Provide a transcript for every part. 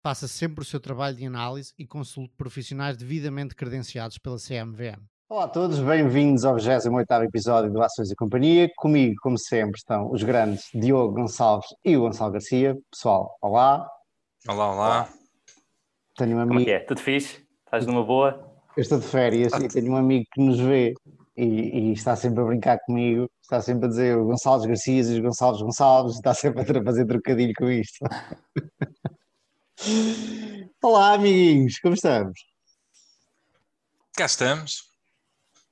Faça sempre o seu trabalho de análise e consulte profissionais devidamente credenciados pela CMVM. Olá a todos, bem-vindos ao 28º episódio do Ações e Companhia. Comigo, como sempre, estão os grandes Diogo Gonçalves e o Gonçalo Garcia. Pessoal, olá. Olá, olá. Tenho um amigo... Como é que é? Tudo fixe? Estás numa boa? Eu estou de férias e tenho um amigo que nos vê e, e, está sempre a brincar comigo, está sempre a dizer o Gonçalves Garcia e os Gonçalves Gonçalves, está sempre a fazer trocadilho com isto. Olá, amiguinhos, como estamos? Cá estamos.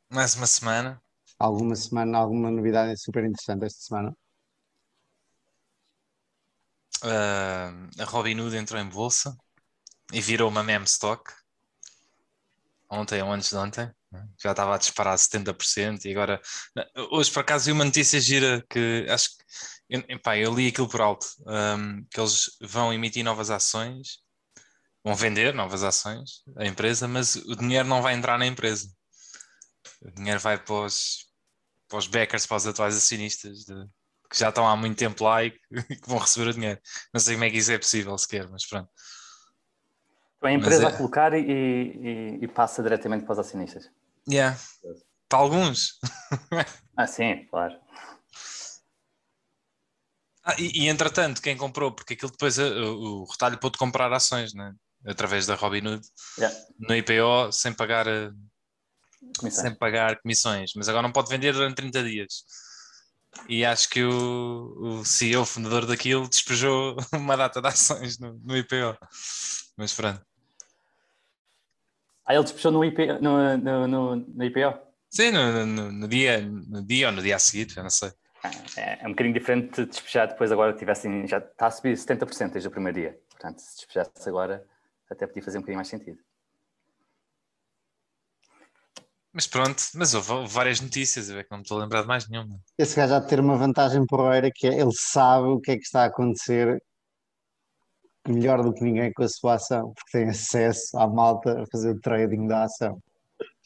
Mais uma semana. Alguma semana, alguma novidade super interessante esta semana? Uh, a Robinhood entrou em bolsa e virou uma meme stock ontem ou antes de ontem, né? já estava a disparar 70% e agora hoje por acaso vi uma notícia gira que acho que epá, eu li aquilo por alto, um, que eles vão emitir novas ações, vão vender novas ações à empresa, mas o dinheiro não vai entrar na empresa. O dinheiro vai para os, para os backers, para os atuais acionistas de, que já estão há muito tempo lá e que, que vão receber o dinheiro. Não sei como é que isso é possível sequer, mas pronto. Então a empresa é... a colocar e, e, e, passa diretamente para os acionistas. Yeah. Para alguns. ah, sim, claro. Ah, e, e, entretanto, quem comprou, porque aquilo depois eh, o, o retalho pôde comprar ações, né? através da Robinhood, yeah. no IPO, sem pagar, eh, sem pagar comissões, mas agora não pode vender durante 30 dias. E acho que o, o CEO, fundador daquilo, despejou uma data de ações no, no IPO. Mas pronto. Ah, ele despechou no, IP, no, no, no, no IPO? Sim, no, dia, no dia ou no dia a seguir, já não sei. Ah, é, é, um bocadinho diferente de despejar depois agora tivessem, já está a subir 70% desde o primeiro dia. Portanto, se despejasse agora, até podia fazer um bocadinho mais sentido. Mas pronto, mas houve várias notícias, eu é que não me estou a lembrar de mais nenhuma. Esse gajo há de ter uma vantagem porreira que é ele sabe o que é que está a acontecer melhor do que ninguém com a sua ação, porque tem acesso à malta a fazer o trading da ação.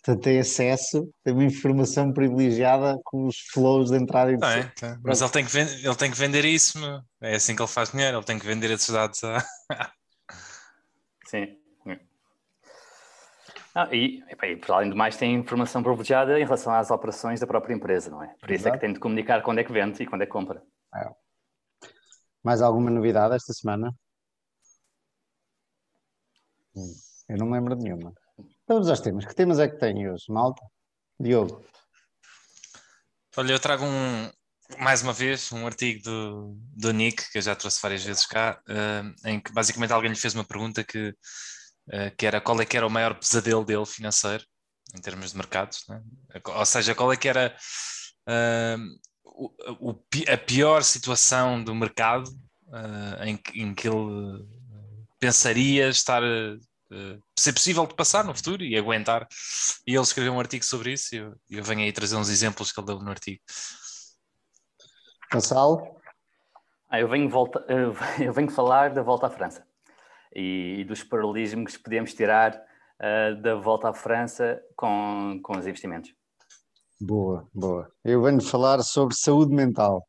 Portanto, tem acesso, tem uma informação privilegiada com os flows de entrada e de é, tá. Mas ele tem, que vender, ele tem que vender isso, meu. é assim que ele faz dinheiro, ele tem que vender esses dados. A... Sim. Ah, e, e, por além do mais, tem informação privilegiada em relação às operações da própria empresa, não é? Por isso Exato. é que tem de comunicar quando é que vende e quando é que compra. É. Mais alguma novidade esta semana? Eu não me lembro de nenhuma. Vamos aos temas. Que temas é que tem hoje, malta? Diogo. Olha, eu trago um, mais uma vez, um artigo do, do Nick, que eu já trouxe várias vezes cá, uh, em que basicamente alguém lhe fez uma pergunta que, que era qual é que era o maior pesadelo dele financeiro, em termos de mercados, né? ou seja, qual é que era uh, o, o, a pior situação do mercado em, em que ele pensaria estar uh, ser possível de passar no futuro e aguentar. E ele escreveu um artigo sobre isso e eu, eu venho aí trazer uns exemplos que ele deu no artigo. Gonçalo? Ah, eu, venho volta, eu venho falar da volta à França e, e dos paralelismos que podemos tirar uh, da volta à França com, com os investimentos. Boa, boa. Eu venho falar sobre saúde mental,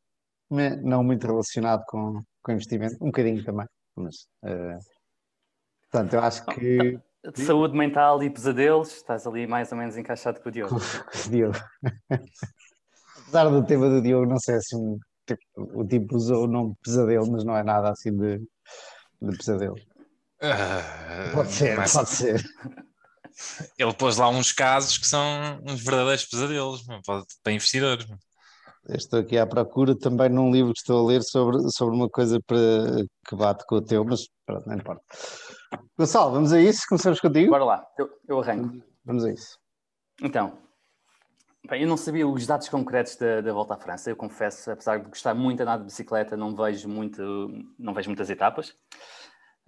não muito relacionado com, com investimento, um bocadinho também, mas uh, Portanto, eu acho que. De saúde mental e pesadelos, estás ali mais ou menos encaixado com o Diogo. Com o Diogo. Apesar do tema do Diogo não ser assim, tipo, o tipo usou o nome pesadelo, mas não é nada assim de, de pesadelo. Uh, pode ser, mas... pode ser. Ele pôs lá uns casos que são uns verdadeiros pesadelos para investidores. Estou aqui à procura também num livro que estou a ler sobre, sobre uma coisa para, que bate com o teu, mas pronto, não importa. Gonçalo, vamos a isso? Começamos contigo? Bora lá, eu, eu arranco. Vamos a isso. Então, bem, eu não sabia os dados concretos da, da, volta à França, eu confesso, apesar de gostar muito de andar de bicicleta, não vejo, muito, não vejo muitas etapas,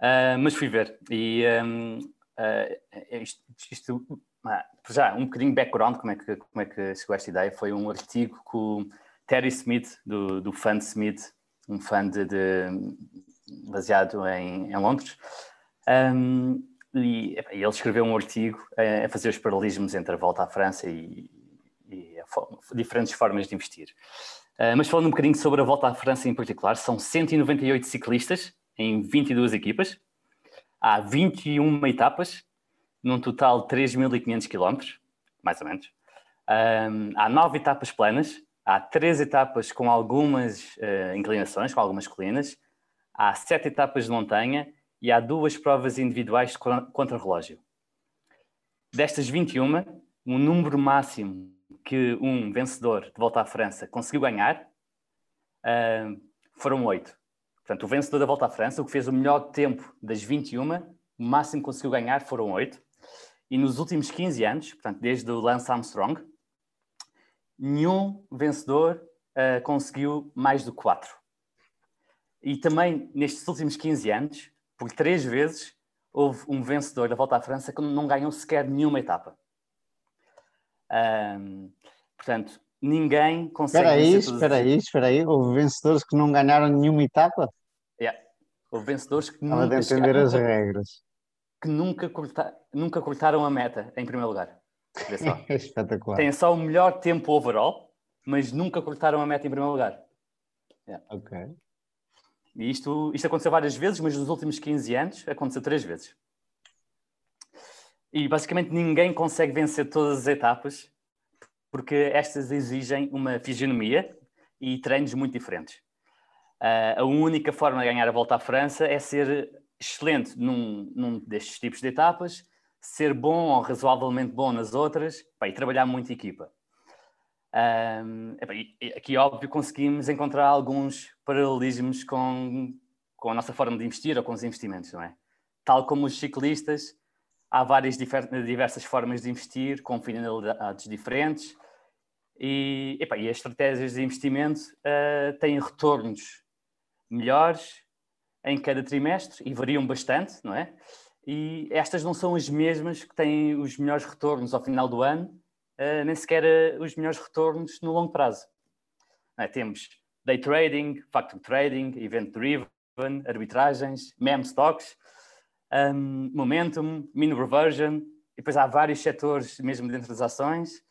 uh, mas fui ver. E um, uh, isto, isto, ah, já, um bocadinho background, como é, que, como é que chegou esta ideia, foi um artigo que o Terry Smith, do, do Fund Smith, um fund de, de, baseado em, em Londres, um, e, ele escreveu um artigo a, fazer os paralelismos entre a volta à França e, e diferentes formas de investir. Uh, mas falando um bocadinho sobre a volta à França em particular, são 198 ciclistas em 22 equipas, há 21 etapas, num total de 3.500 km, mais ou menos. Um, há nove etapas planas, há três etapas com algumas uh, inclinações, com algumas colinas, há sete etapas de montanha e há duas provas individuais de contra-relógio. Destas 21, o número máximo que um vencedor de volta à França conseguiu ganhar uh, foram oito. Portanto, o vencedor da volta à França, o que fez o melhor tempo das 21, o máximo que conseguiu ganhar foram oito. E nos últimos 15 anos, portanto, desde o Lance Armstrong, nenhum vencedor uh, conseguiu mais do que quatro. E também nestes últimos 15 anos, por três vezes, houve um vencedor da Volta à França que não ganhou sequer nenhuma etapa. Um, portanto, ninguém consegue. Espera aí, espera aí, espera aí. Houve vencedores que não ganharam nenhuma etapa? Yeah. Houve vencedores que Estava nunca. de entender as regras. Que nunca, corta, nunca cortaram a meta em primeiro lugar. É espetacular. Têm só o melhor tempo overall, mas nunca cortaram a meta em primeiro lugar. Yeah. Ok. E isto, isto aconteceu várias vezes, mas nos últimos 15 anos aconteceu três vezes. E basicamente ninguém consegue vencer todas as etapas porque estas exigem uma fisionomia e treinos muito diferentes. Uh, a única forma de ganhar a volta à França é ser excelente num, num destes tipos de etapas, ser bom ou razoavelmente bom nas outras pá, e trabalhar muito equipa. Aqui, óbvio, conseguimos encontrar alguns paralelismos com, com a nossa forma de investir ou com os investimentos, não é? Tal como os ciclistas, há várias diversas formas de investir com finalidades diferentes e, epa, e as estratégias de investimento uh, têm retornos melhores em cada trimestre e variam bastante, não é? E estas não são as mesmas que têm os melhores retornos ao final do ano, uh, nem sequer uh, os melhores retornos no longo prazo. É? Temos day trading, factor trading, event driven, arbitragens, meme stocks, um, momentum, mean reversion, e depois há vários setores mesmo dentro das ações.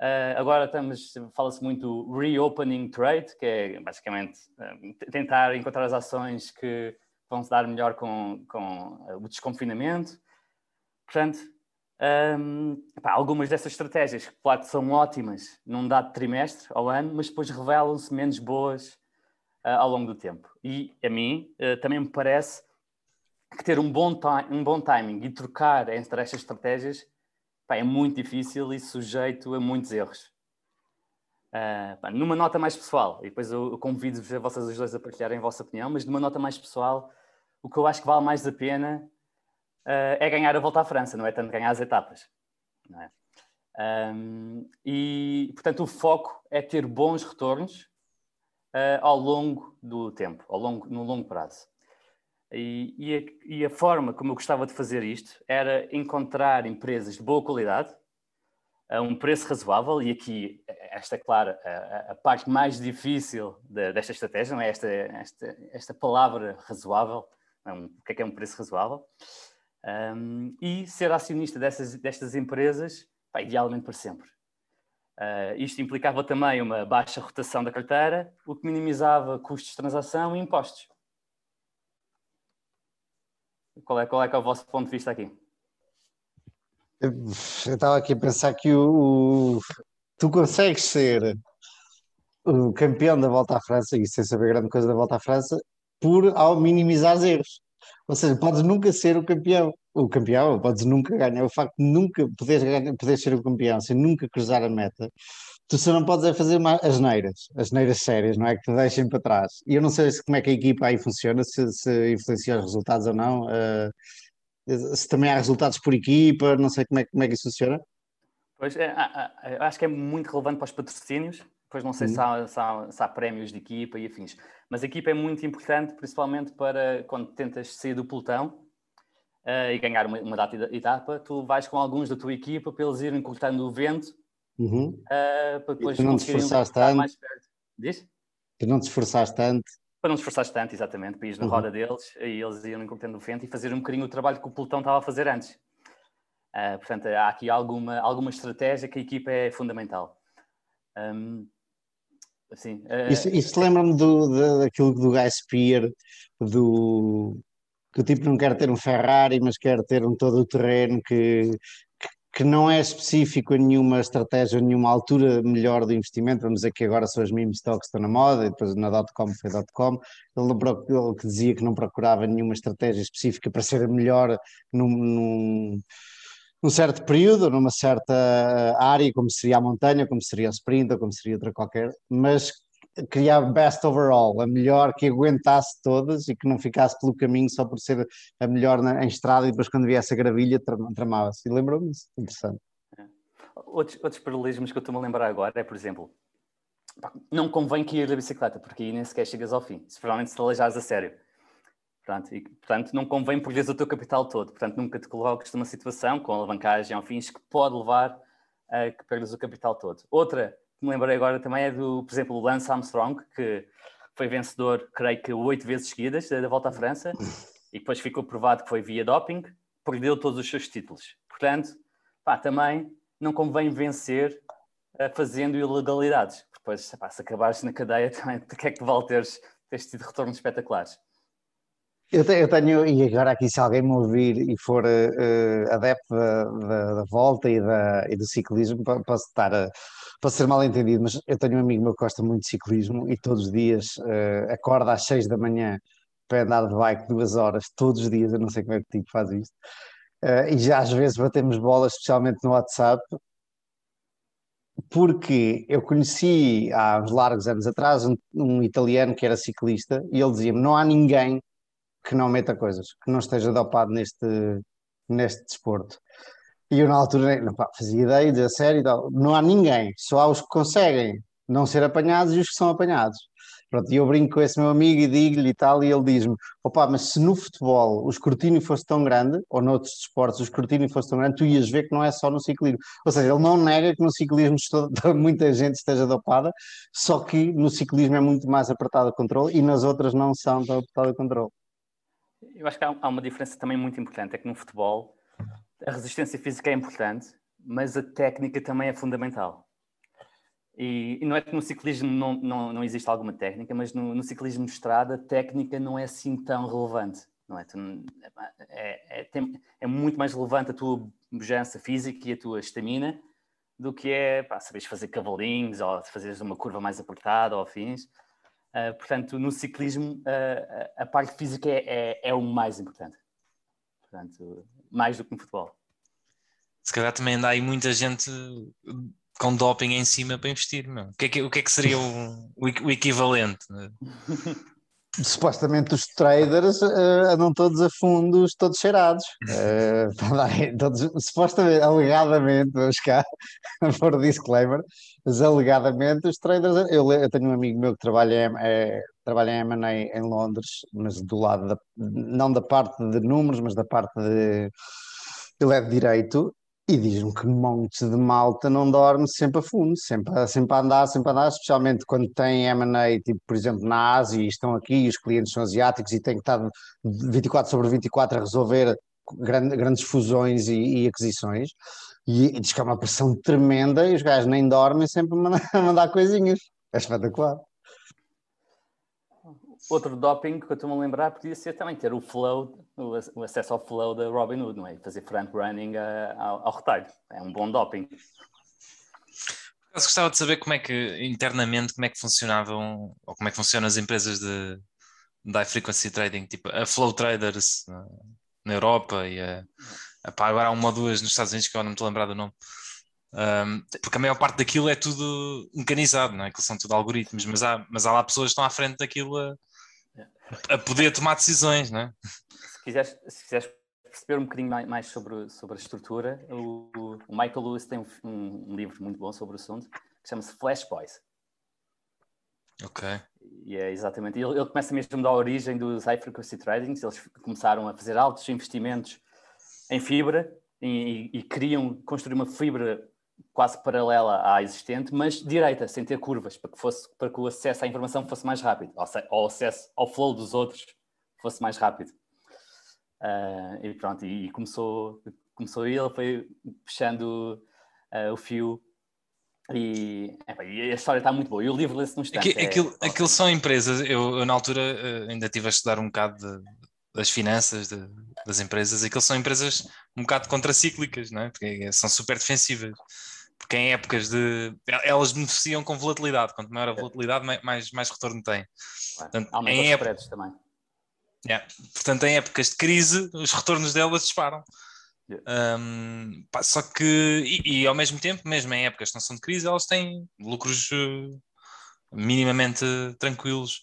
Uh, agora estamos, fala-se muito reopening trade, que é basicamente uh, tentar encontrar as ações que vão se dar melhor com, com uh, o desconfinamento. Portanto, um, pá, algumas dessas estratégias, que claro, são ótimas num dado trimestre ao ano, mas depois revelam-se menos boas ao longo do tempo. E a mim também me parece que ter um bom, um bom timing e trocar entre estas estratégias pá, é muito difícil e sujeito a muitos erros. Uh, pá, numa nota mais pessoal, e depois eu, convido-vos a vocês os dois a partilharem a vossa opinião, mas numa nota mais pessoal, o que eu acho que vale mais a pena uh, é ganhar a volta à França, não é tanto ganhar as etapas. É? Um, e, portanto, o foco é ter bons retornos uh, ao longo do tempo, ao longo, no longo prazo. E, e, a, e, a, forma como eu gostava de fazer isto era encontrar empresas de boa qualidade, a um preço razoável, e aqui, esta, claro, a, a parte mais difícil de, desta estratégia, não é? esta, esta, esta palavra razoável, é um, o que é que é um preço razoável, um, e ser acionista dessas, destas empresas, pá, idealmente para sempre. Uh, isto implicava também uma baixa rotação da carteira, o que minimizava custos de transação e impostos. Qual é, qual é que é o vosso ponto de vista aqui? Eu estava aqui a pensar que o, o, tu consegues ser o campeão da Volta à França, e sem saber grande coisa da Volta à França, por ao minimizar os erros. Ou seja, podes nunca ser o campeão. O campeão, podes nunca ganhar. O facto de nunca poderes, ganhar, poderes ser o campeão sem nunca cruzar a meta, tu só não podes é fazer as neiras, as neiras sérias, não é? Que te deixem para trás. E eu não sei se, como é que a equipa aí funciona, se, se influencia os resultados ou não. Uh, se também há resultados por equipa, não sei como é, como é que isso funciona. Pois, é, acho que é muito relevante para os patrocínios, depois não sei se há, se, há, se, há, prémios de equipa e afins, mas a equipa é muito importante, principalmente para quando tentas sair do pelotão, uh, e ganhar uma, uma data etapa, tu vais com alguns da tua equipa para eles irem cortando o vento Uhum. uh, para depois tu não te esforçaste tanto? mais perto. Diz? Tu não te esforçaste tanto. Para não te esforçares tanto, exatamente, para ir na Uhum. roda deles e eles iam cortando o vento e fazer um bocadinho o trabalho que o pelotão estava a fazer antes. Uh, portanto, há aqui alguma, alguma estratégia que a equipa é fundamental. Um, assim, uh, Isso, isso lembra-me do, da- daquilo do Guy Spear, do que o tipo não quer ter um Ferrari, mas quer ter um todo o terreno que, que, não é específico a nenhuma estratégia, a nenhuma altura melhor do investimento. Vamos dizer que agora são as meme stocks que estão na moda, e depois na .com foi .com. Ele, ele que dizia que não procurava nenhuma estratégia específica para ser a melhor num, num, num certo período, numa certa área, como seria a montanha, como seria o sprint, ou como seria outra qualquer, mas criar best overall, a melhor que aguentasse todas e que não ficasse pelo caminho só por ser a melhor na, em estrada e depois quando viesse a gravilha tram- tramava-se. E lembrou-me disso, interessante. Outros, outros paralelismos que eu estou-me a lembrar agora é, por exemplo, não convém que ir da bicicleta, porque aí nem sequer chegas ao fim, se provavelmente se aleijares a sério. Pronto, e, portanto, não convém perderes o teu capital todo. Portanto, nunca te coloques numa situação com alavancagem ao fins que pode levar a que perdas o capital todo. Outra me lembrei agora também é do, por exemplo, o Lance Armstrong, que foi vencedor, creio que oito vezes seguidas da Volta à França, e depois ficou provado que foi via doping, perdeu todos os seus títulos. Portanto, pá, também não convém vencer eh, fazendo ilegalidades. Depois, pá, se acabares na cadeia, também, de que é que vale teres, teres tido retornos espetaculares? Eu, te- eu tenho, e agora aqui se alguém me ouvir e for eh, adepto da, da- da volta e, da, e do ciclismo, po- posso estar a, posso ser mal entendido, mas eu tenho um amigo meu que gosta muito de ciclismo e todos os dias eh, acorda às seis da manhã para andar de bike duas horas, todos os dias, eu não sei como é que o tipo faz isto. Eh, e já às vezes batemos bolas, especialmente no WhatsApp, porque eu conheci há uns largos anos atrás um, um italiano que era ciclista e ele dizia-me: não há ninguém que não meta coisas, que não esteja dopado neste, neste desporto. E eu na altura não, pá, fazia ideia, dizia sério e tal, não há ninguém, só há os que conseguem não ser apanhados e os que são apanhados. Pronto, e eu brinco com esse meu amigo e digo-lhe e tal, e ele diz-me: opá, mas se no futebol o escrutínio fosse tão grande, ou noutros desportos o escrutínio fosse tão grande, tu ias ver que não é só no ciclismo. Ou seja, ele não nega que no ciclismo muita gente esteja dopada, só que no ciclismo é muito mais apertado o controle e nas outras não são tão apertado o controle. Eu acho que há uma diferença também muito importante, é que no futebol a resistência física é importante, mas a técnica também é fundamental. E, e não é que no ciclismo não, não, não existe alguma técnica, mas no, no ciclismo de estrada a técnica não é assim tão relevante. Não é? É, é, tem- é muito mais relevante a tua pujança física e a tua estamina do que é pá, saberes fazer cavalinhos ou fazeres uma curva mais apertada ou afins. Uh, portanto, no ciclismo, uh, a parte física é, é, é o mais importante. Portanto, mais do que no futebol. Se calhar também anda aí muita gente com doping em cima para investir. Meu. O, que é que, o que é que seria o, o equi- o equivalente? né? supostamente os traders eh, andam todos a fundos, todos cheirados. Bem, todos- supostamente, alegadamente, vamos cá, for disclaimer, mas alegadamente os traders. Eu, eu tenho um amigo meu que trabalha em, é, trabalha em M&A em Londres, mas do lado da, não da parte de números, mas da parte de. Ele é de direito e diz-me que montes de malta não dorme sempre a fundo, sempre, a- sempre a andar, sempre a andar, especialmente quando tem M&A, tipo, por exemplo, na Ásia e estão aqui, e os clientes são asiáticos e têm que estar 24 sobre 24 a resolver grande- grandes fusões e, e aquisições. E, e diz que é uma pressão tremenda e os gajos nem dormem sempre a mandar, a mandar coisinhas. É espetacular. Outro doping que eu estou-me a lembrar podia ser também ter o flow, o, ac- o acesso ao flow da Robin Hood, não é? Fazer front running a- ao, ao retalho. É um bom doping. Eu gostava de saber como é que, internamente, como é que funcionavam, ou como é que funcionam as empresas de, de high frequency trading, tipo a Flow Traders na, na Europa e a, a, pá, agora há uma ou duas nos Estados Unidos que eu não me estou a lembrar do nome. Um, porque a maior parte daquilo é tudo mecanizado, não é? Aquilo são tudo algoritmos, mas há, mas há lá pessoas que estão à frente daquilo a, a poder tomar decisões, não é? Se quiseres, se quiseres perceber um bocadinho mai- mais sobre, sobre a estrutura, o, o Michael Lewis tem um, um- livro muito bom sobre o assunto que chama-se Flash Boys. Ok. E é exatamente. Ele, ele começa mesmo da origem dos high frequency tradings. Eles começaram a fazer altos investimentos em fibra e, e, queriam construir uma fibra quase paralela à existente, mas direita, sem ter curvas, para que, fosse, para que o acesso à informação fosse mais rápido, ou o acesso ao flow dos outros fosse mais rápido. Uh, e pronto, e, e, começou, começou ele, foi puxando uh, o fio e, e, a história está muito boa. E o livro lê-se no instante. Aquilo, é, aquilo, são empresas, eu, eu, na altura eh, ainda estive a estudar um bocado de, das finanças de, das empresas, aquilo são empresas um bocado contracíclicas, não é? Porque são super defensivas. Porque em épocas de. Elas beneficiam com volatilidade. Quanto maior a volatilidade, mais, mais retorno tem. Portanto, Aumenta em os época... também. Yeah. Portanto, em épocas de crise, os retornos delas disparam. Yeah. Um, pá, só que, e, e, ao mesmo tempo, mesmo em épocas que não são de crise, elas têm lucros uh, minimamente tranquilos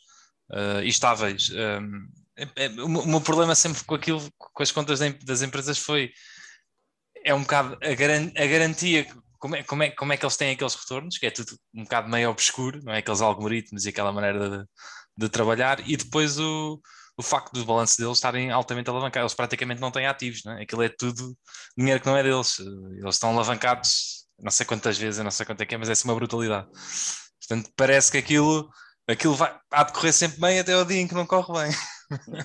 uh, e estáveis. Um, é, é, o, meu problema sempre com aquilo, com as contas das empresas foi é um bocado a, garan a garantia, como é, como, é, como é que eles têm aqueles retornos, que é tudo um bocado meio obscuro, não é? Aqueles algoritmos e aquela maneira de, de trabalhar, e depois o, o facto do balanço deles estarem altamente alavancados. Eles praticamente não têm ativos, não é? aquilo é tudo dinheiro que não é deles. Eles estão alavancados não sei quantas vezes, não sei quanto é que é, mas é uma brutalidade. Portanto, parece que aquilo, aquilo vai, há de correr sempre bem até o dia em que não corre bem.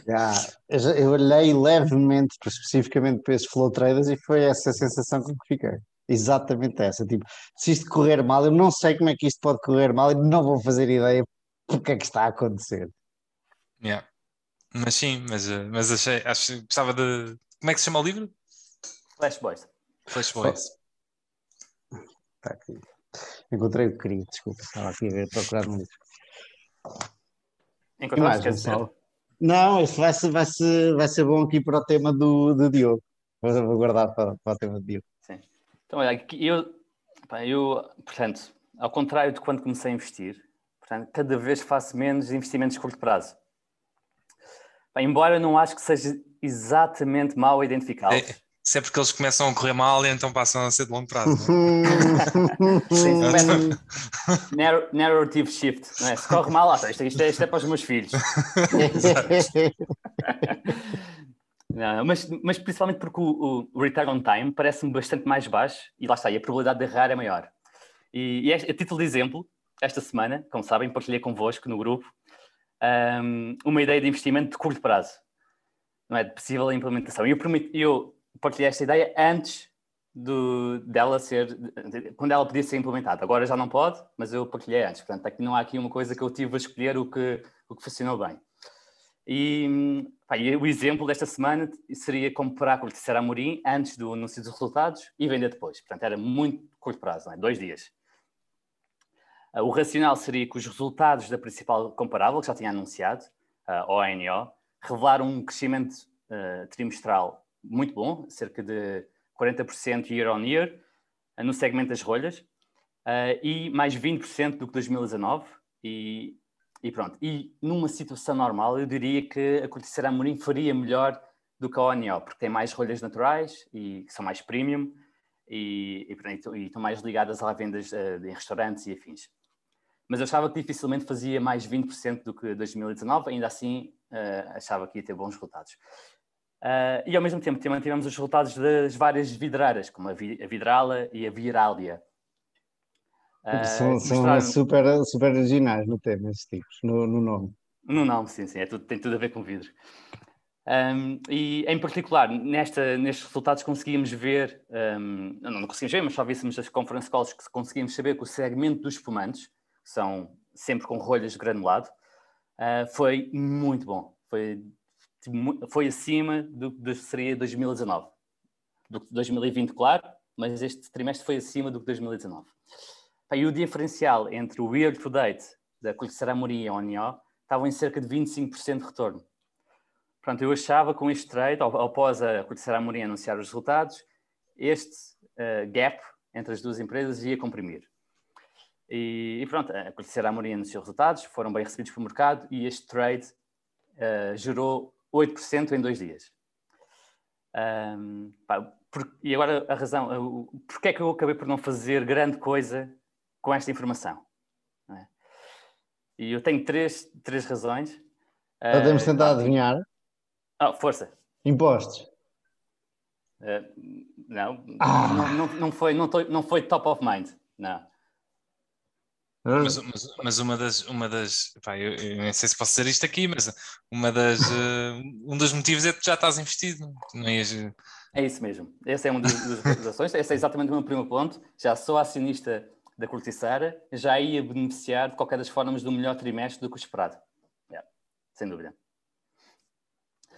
Yeah, eu olhei levemente, especificamente para esses flow traders, e foi essa a sensação que fiquei. Exatamente essa. Tipo, se isto correr mal, eu não sei como é que isto pode correr mal e não vou fazer ideia porque é que está a acontecer. Yeah. Mas sim, mas, eh, mas achei, acho que gostava de. Como é que se chama o livro? Flash Boys. Flash Boys. Está aqui. Encontrei o que queria, desculpa, estava aqui a ver, procurar no livro. Encontraste, quer dizer? Não, isso vai ser, vai, ser, vai ser bom aqui para o tema do, do Diogo. Vou guardar para, para o tema do Diogo. Sim. Então, olha, eu, eu, portanto, ao contrário de quando comecei a investir, portanto, cada vez faço menos investimentos de curto prazo. Bem, embora eu não acho que seja exatamente mal identificá-los. É, se é porque eles começam a correr mal e então passam a ser de longo prazo. Sim, narrow, narrative shift. Não é? Se corre mal, ah, isto, isto, é, isto é para os meus filhos. não, mas, mas principalmente porque o, o return on time parece-me bastante mais baixo e lá está, e a probabilidade de errar é maior. E, e a título de exemplo, esta semana, como sabem, partilhei convosco no grupo um, uma ideia de investimento de curto prazo, não é? De possível implementação. E eu, eu partilhei esta ideia antes do, dela ser, quando ela podia ser implementada. Agora já não pode, mas eu partilhei antes. Portanto, aqui não há aqui uma coisa que eu tive a escolher o que, o que funcionou bem. E, pá, e o exemplo desta semana seria comprar corticeira Amorim antes do anúncio dos resultados e vender depois. Portanto, era muito curto prazo, é? dois dias. Ah, o racional seria que os resultados da principal comparável, que já tinha anunciado, a ONO, revelaram um crescimento uh, trimestral muito bom, cerca de 40% year on year, uh, no segmento das rolhas, uh, e mais 20% do que 2019. E, e, pronto. E numa situação normal, eu diria que a corticeira Amorim faria melhor do que a ONO, porque tem mais rolhas naturais e que são mais premium e, e, e estão mais ligadas a vendas em restaurantes e afins mas eu achava que dificilmente fazia mais 20% do que 2019, ainda assim uh, achava que ia ter bons resultados. Uh, e ao mesmo tempo também tivemos os resultados das várias vidreiras, como a, vi a Vidrala e a Viralia. Uh, são, são super, super originais no tema, esses tipos, no, no nome. No nome, sim, sim, é tudo, tem tudo a ver com vidro. Um, e em particular, nesta, nestes resultados conseguimos ver, um, não, não conseguimos ver, mas só víssemos as conference calls que conseguimos saber que o segmento dos espumantes, são sempre com rolhas de granulado, uh, foi muito bom. Foi, foi acima do que seria 2019. Do que 2020, claro, mas este trimestre foi acima do que 2019. E o diferencial entre o year to date da Colicera Amorim e a ONIO estava em cerca de 25% de retorno. Portanto, eu achava com este trade, após a Colicera Amorim anunciar os resultados, este uh, gap entre as duas empresas ia comprimir. E, e pronto, a Colicera Amorim anunciou resultados, foram bem recebidos pelo mercado e este trade uh, gerou 8% em dois dias. Um, pá, por, e agora a razão, porque é que eu acabei por não fazer grande coisa com esta informação? É? E eu tenho três, três razões. Podemos uh, tentar adivinhar. Oh, força. Impostos. Uh, não, ah. não, não, não, foi, não, não foi top of mind, não. Mas, mas, mas, uma das, uma das pá, eu, eu nem sei se posso dizer isto aqui, mas uma das, uh, um dos motivos é que já estás investido. Não ias... É isso mesmo. Esse é um dos, das ações. Esse é exatamente o meu primeiro ponto. Já sou acionista da Corticeira, já ia beneficiar de qualquer das formas do melhor trimestre do que o esperado. Sem dúvida.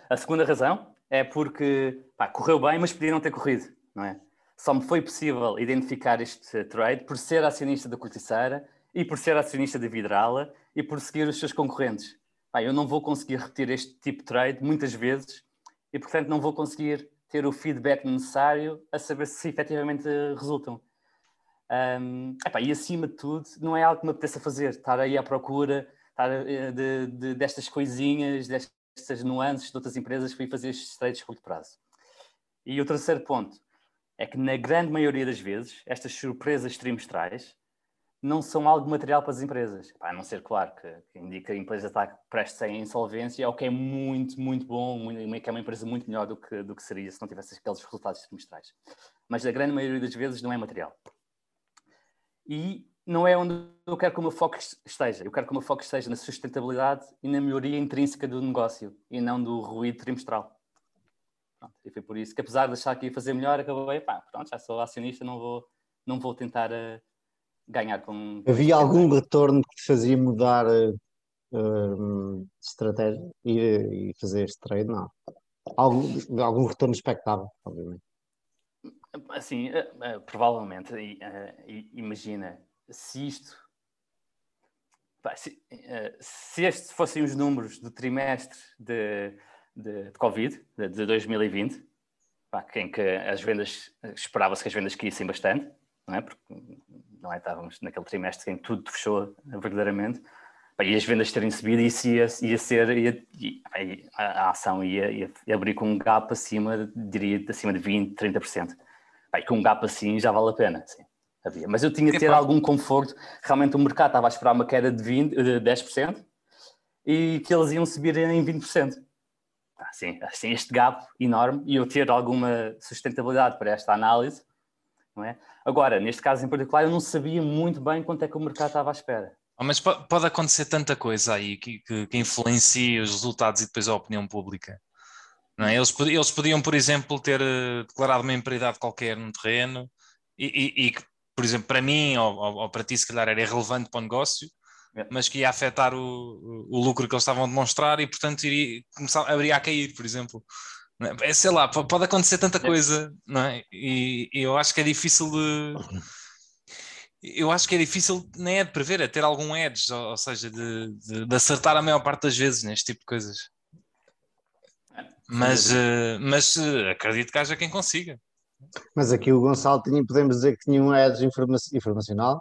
A segunda razão é porque pá, correu bem, mas podia não ter corrido, não é? Só me foi possível identificar este trade por ser acionista da Corticeira e por ser acionista da Vidrala e por seguir os seus concorrentes. Eu não vou conseguir repetir este tipo de trade muitas vezes e, portanto, não vou conseguir ter o feedback necessário a saber se efetivamente resultam. Um, epá, e acima de tudo, não é algo que me apeteça fazer, estar aí à procura estar, eh, de, de, destas coisinhas, destas nuances de outras empresas fui fazer estes trades de curto prazo. E o terceiro ponto é que, na grande maioria das vezes, estas surpresas trimestrais não são algo material para as empresas. A não ser, claro, que, que indica que a empresa está prestes a insolvência, é o que é muito, muito bom, muito, que é uma empresa muito melhor do que, do que seria se não tivesse aqueles resultados trimestrais. Mas, na grande maioria das vezes, não é material. E não é onde eu quero que o meu foco esteja. Eu quero que o meu foco esteja na sustentabilidade e na melhoria intrínseca do negócio e não do ruído trimestral. Pronto, e foi por isso que, apesar de achar que ia fazer melhor, acabei, pá, pronto, já sou acionista, não vou, não vou tentar uh, ganhar com. Havia algum retorno que te fazia mudar uh, estratégia e, e fazer este trade? Não. Algum, algum retorno expectável, obviamente. Assim, uh, provavelmente, imagina, se isto. Se, se estes fossem os números do trimestre de, de, de Covid, de, de 2020, pá, em que as vendas, esperava-se que as vendas caíssem bastante, não é? Porque não é? estávamos naquele trimestre em que tudo fechou verdadeiramente, e as vendas terem subido, isso ia, ia ser, ia, ia, a, ação ia, ia, abrir com um gap acima, diria, acima de 20%, 30%. Pá, e com um gap assim já vale a pena, sim, havia. Mas eu tinha que ter algum conforto, realmente o mercado estava a esperar uma queda de, 20, de 10% e que eles iam subir em 20%. Assim, assim, este gap enorme e eu ter alguma sustentabilidade para esta análise, não é? Agora, neste caso em particular, eu não sabia muito bem quanto é que o mercado estava à espera. Oh, mas pode acontecer tanta coisa aí que, que, que, influencia os resultados e depois a opinião pública. Não é? eles, eles podiam, por exemplo, ter uh, declarado uma imprioridade qualquer no terreno e, que, por exemplo, para mim ou, ou, para ti, se calhar era irrelevante para o negócio, é. mas que ia afetar o, o lucro que eles estavam a demonstrar e, portanto, iria começar, abrir a cair, por exemplo. É? Sei lá, pode acontecer tanta coisa, não é? E, e, eu acho que é difícil de. Eu acho que é difícil, nem é de prever, é ter algum edge, ou, ou seja, de, de, de, acertar a maior parte das vezes neste tipo de coisas. É, mas, uh, mas uh, acredito que haja quem consiga. Mas aqui o Gonçalo tinha, podemos dizer que tinha um edge informa informacional,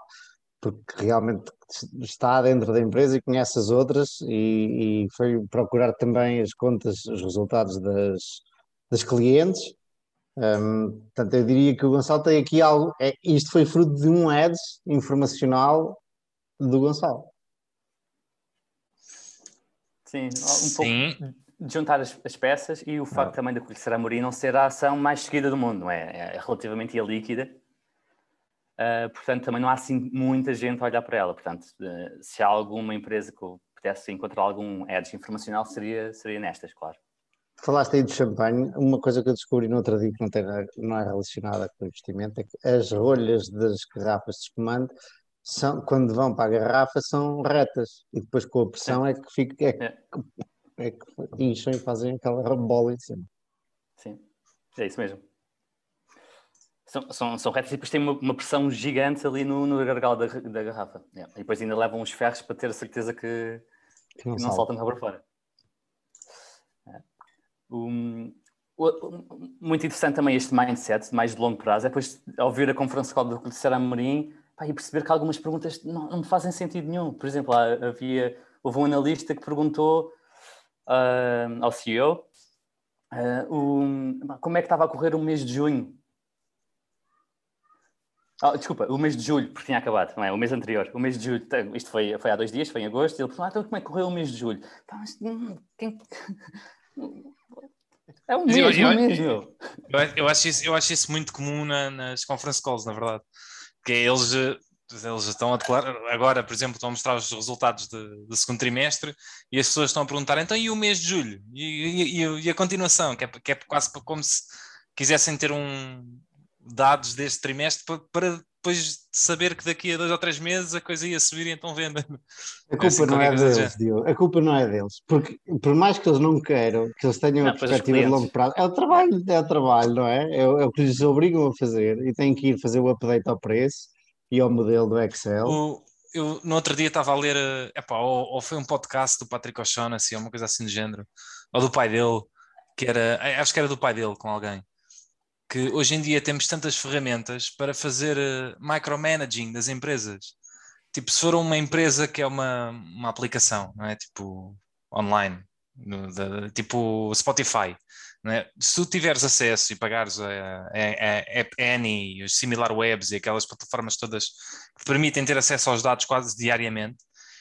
porque realmente está dentro da empresa e conhece as outras e, e foi procurar também as contas, os resultados das, das clientes. Um, portanto, eu diria que o Gonçalo tem aqui algo. É, isto foi fruto de um ads informacional do Gonçalo. Sim, um Sim. pouco de juntar as, as, peças e o facto também da Colhecer Amorim não ser a ação mais seguida do mundo, não é? É, é relativamente ilíquida. Uh, portanto, também não há assim muita gente a olhar para ela. Portanto, uh, se há alguma empresa que eu pudesse encontrar algum edge informacional, seria, seria nestas, claro. Falaste aí de champanhe, uma coisa que eu descobri no outro dia que não, tem, não é relacionada com o investimento é que as rolhas das garrafas de espumante são, quando vão para a garrafa são retas e depois com a pressão é, é que fica é, é. é que incham e fazem aquela bola em cima. Sim, é isso mesmo. São, são, são retas e depois tem uma, uma, pressão gigante ali no, no gargalo da, da garrafa. É. E depois ainda levam os ferros para ter a certeza que, que não, que não saltam para fora. Um, muito interessante também este mindset, mais de longo prazo, é depois ouvir a conferência do Cristóvão Amorim e perceber que algumas perguntas não, não fazem sentido nenhum. Por exemplo, havia, houve um analista que perguntou uh, ao CEO uh, um, como é que estava a correr o mês de junho. Oh, desculpa, o mês de julho, porque tinha acabado, não é? O mês anterior, o mês de julho, isto foi, foi há dois dias, foi em agosto, e ele perguntou, ah, então como é que correu o mês de julho? Pá, mas, hum, quem... É um Mas eu- eu- um mesmo. Eu, eu acho isso, eu acho isso muito comum na- nas conference calls, na verdade. Que é eles, eh, eles estão a declarar, agora, por exemplo, estão a mostrar os resultados do segundo trimestre e as pessoas estão a perguntar, então e o mês de julho? E, e- e- e a continuação? Que é, que é quase como se quisessem ter um dados deste trimestre para, para depois saber que daqui a dois ou três meses a coisa ia subir e então vendem. A culpa assim, não é deles, Diogo. A culpa não é deles. Porque por mais que eles não queiram, que eles tenham Não, a pois os perspectiva de longo prazo, é o trabalho, é o trabalho, não é? É, o é o que lhes obrigam a fazer e têm que ir fazer o update ao preço e ao modelo do Excel. O- eu no outro dia estava a ler, eh, epá, ou, ou foi um podcast do Patrick O'Shaughnessy, ou uma coisa assim do género, ou do pai dele, que era, eh, acho que era do pai dele com alguém, que hoje em dia temos tantas ferramentas para fazer eh, micromanaging das empresas. Tipo, se for uma empresa que é uma, uma aplicação, não é? Tipo, online, no- tipo Spotify, não é? Se tu tiveres acesso e pagares a, a, a Annie, os Similar Webs e aquelas plataformas todas que te permitem ter acesso aos dados quase diariamente,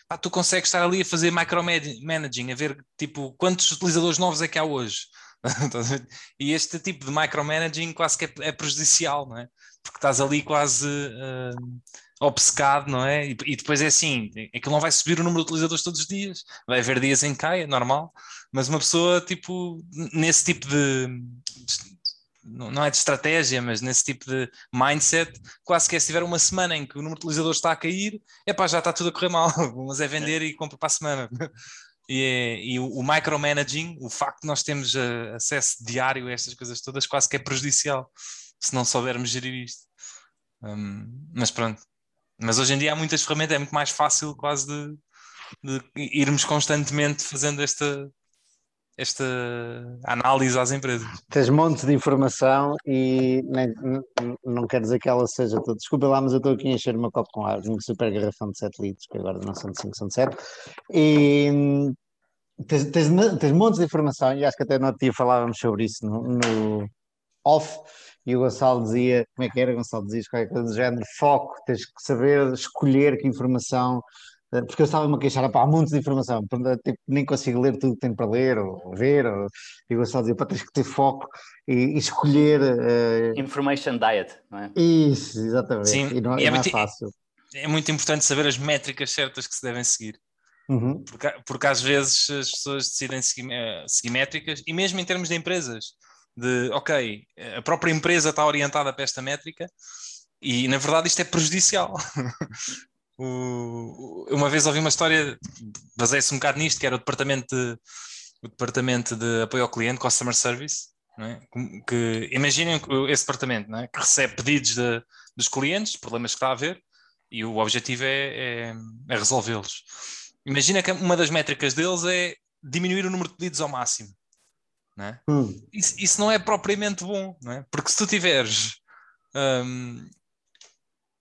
pá, tu consegues estar ali a fazer micromanaging, a ver tipo quantos utilizadores novos é que há hoje. E este tipo de micromanaging quase que é, é prejudicial, não é? Porque estás ali quase ah, obcecado, não é? E, e depois é assim, aquilo não vai subir o número de utilizadores todos os dias, vai haver dias em que cai, é normal, mas uma pessoa tipo nesse tipo de, de- não é de estratégia, mas nesse tipo de mindset, quase que é se tiver uma semana em que o número de utilizadores está a cair, é pá, já está tudo a correr mal, mas é vender e compra para a semana. E, é- e o, o micromanaging, o facto de nós termos eh, acesso diário a estas coisas todas, quase que é prejudicial se não soubermos gerir isto. Hum, mas pronto. Mas hoje em dia há muitas ferramentas, é muito mais fácil quase de, de irmos constantemente fazendo esta, esta análise às empresas. Tens montes de informação e nem- não quer dizer que ela seja toda. Desculpa lá, mas eu estou aqui a encher o meu copo com água, um super garrafão de 7 litros, que agora não são de 5, são de 7. E tens, tens, tens montes de informação, e acho que até no outro dia falávamos sobre isso no, no off, e o Gonçalo dizia, como é que era? Gonçalo dizia qualquer coisa do género, foco, tens que saber escolher que informação. Eh, Porque eu estava-me a queixar, pá, há montes de informação, portanto, tipo, nem consigo ler tudo que tenho para ler ou ver, ou, e o Gonçalo dizia, pá, tens que ter foco e, e escolher. eh, Information diet, não é? isso, exatamente. Sim, e não, e e é não é muito- fácil. É muito importante saber as métricas certas que se devem seguir. Uhum. Porque, porque às vezes as pessoas decidem seguir, eh, seguir métricas, e mesmo em termos de empresas, de ok, a própria empresa está orientada para esta métrica, e na verdade isto é prejudicial. O- uma vez ouvi uma história, baseia-se um bocado nisto, que era o departamento de, o departamento de apoio ao cliente, Customer Service, é? que, que- imaginem esse departamento é? que recebe pedidos de- dos clientes, problemas que está a haver, e o objetivo é, é- é resolvê-los. Imagina que uma das métricas deles é diminuir o número de pedidos ao máximo. Não é? Hum. isso, isso não é propriamente bom, não é? Porque se tu tiveres. hum,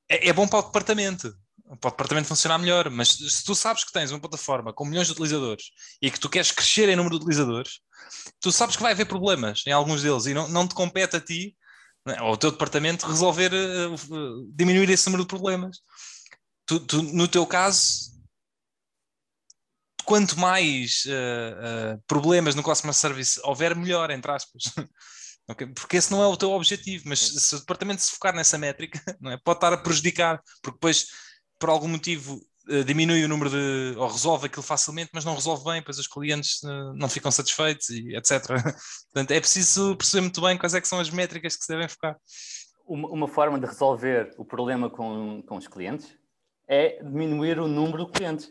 é, é bom para o departamento, para o departamento funcionar melhor, mas se tu sabes que tens uma plataforma com milhões de utilizadores e que tu queres crescer em número de utilizadores, tu sabes que vai haver problemas em alguns deles e não, não te compete a ti é? ou ao teu departamento resolver, eh, diminuir esse número de problemas. Tu, tu, no teu caso, quanto mais eh, eh, problemas no customer service houver, melhor, entre aspas. Ok? Porque esse não é o teu objetivo, mas se o departamento se focar nessa métrica, não é? pode estar a prejudicar, porque depois, por algum motivo, eh, diminui o número de. ou resolve aquilo facilmente, mas não resolve bem, pois os clientes eh, não ficam satisfeitos e etc. Portanto, é preciso perceber muito bem quais é que são as métricas que se devem focar. Uma, uma forma de resolver o problema com, com os clientes é diminuir o número de clientes.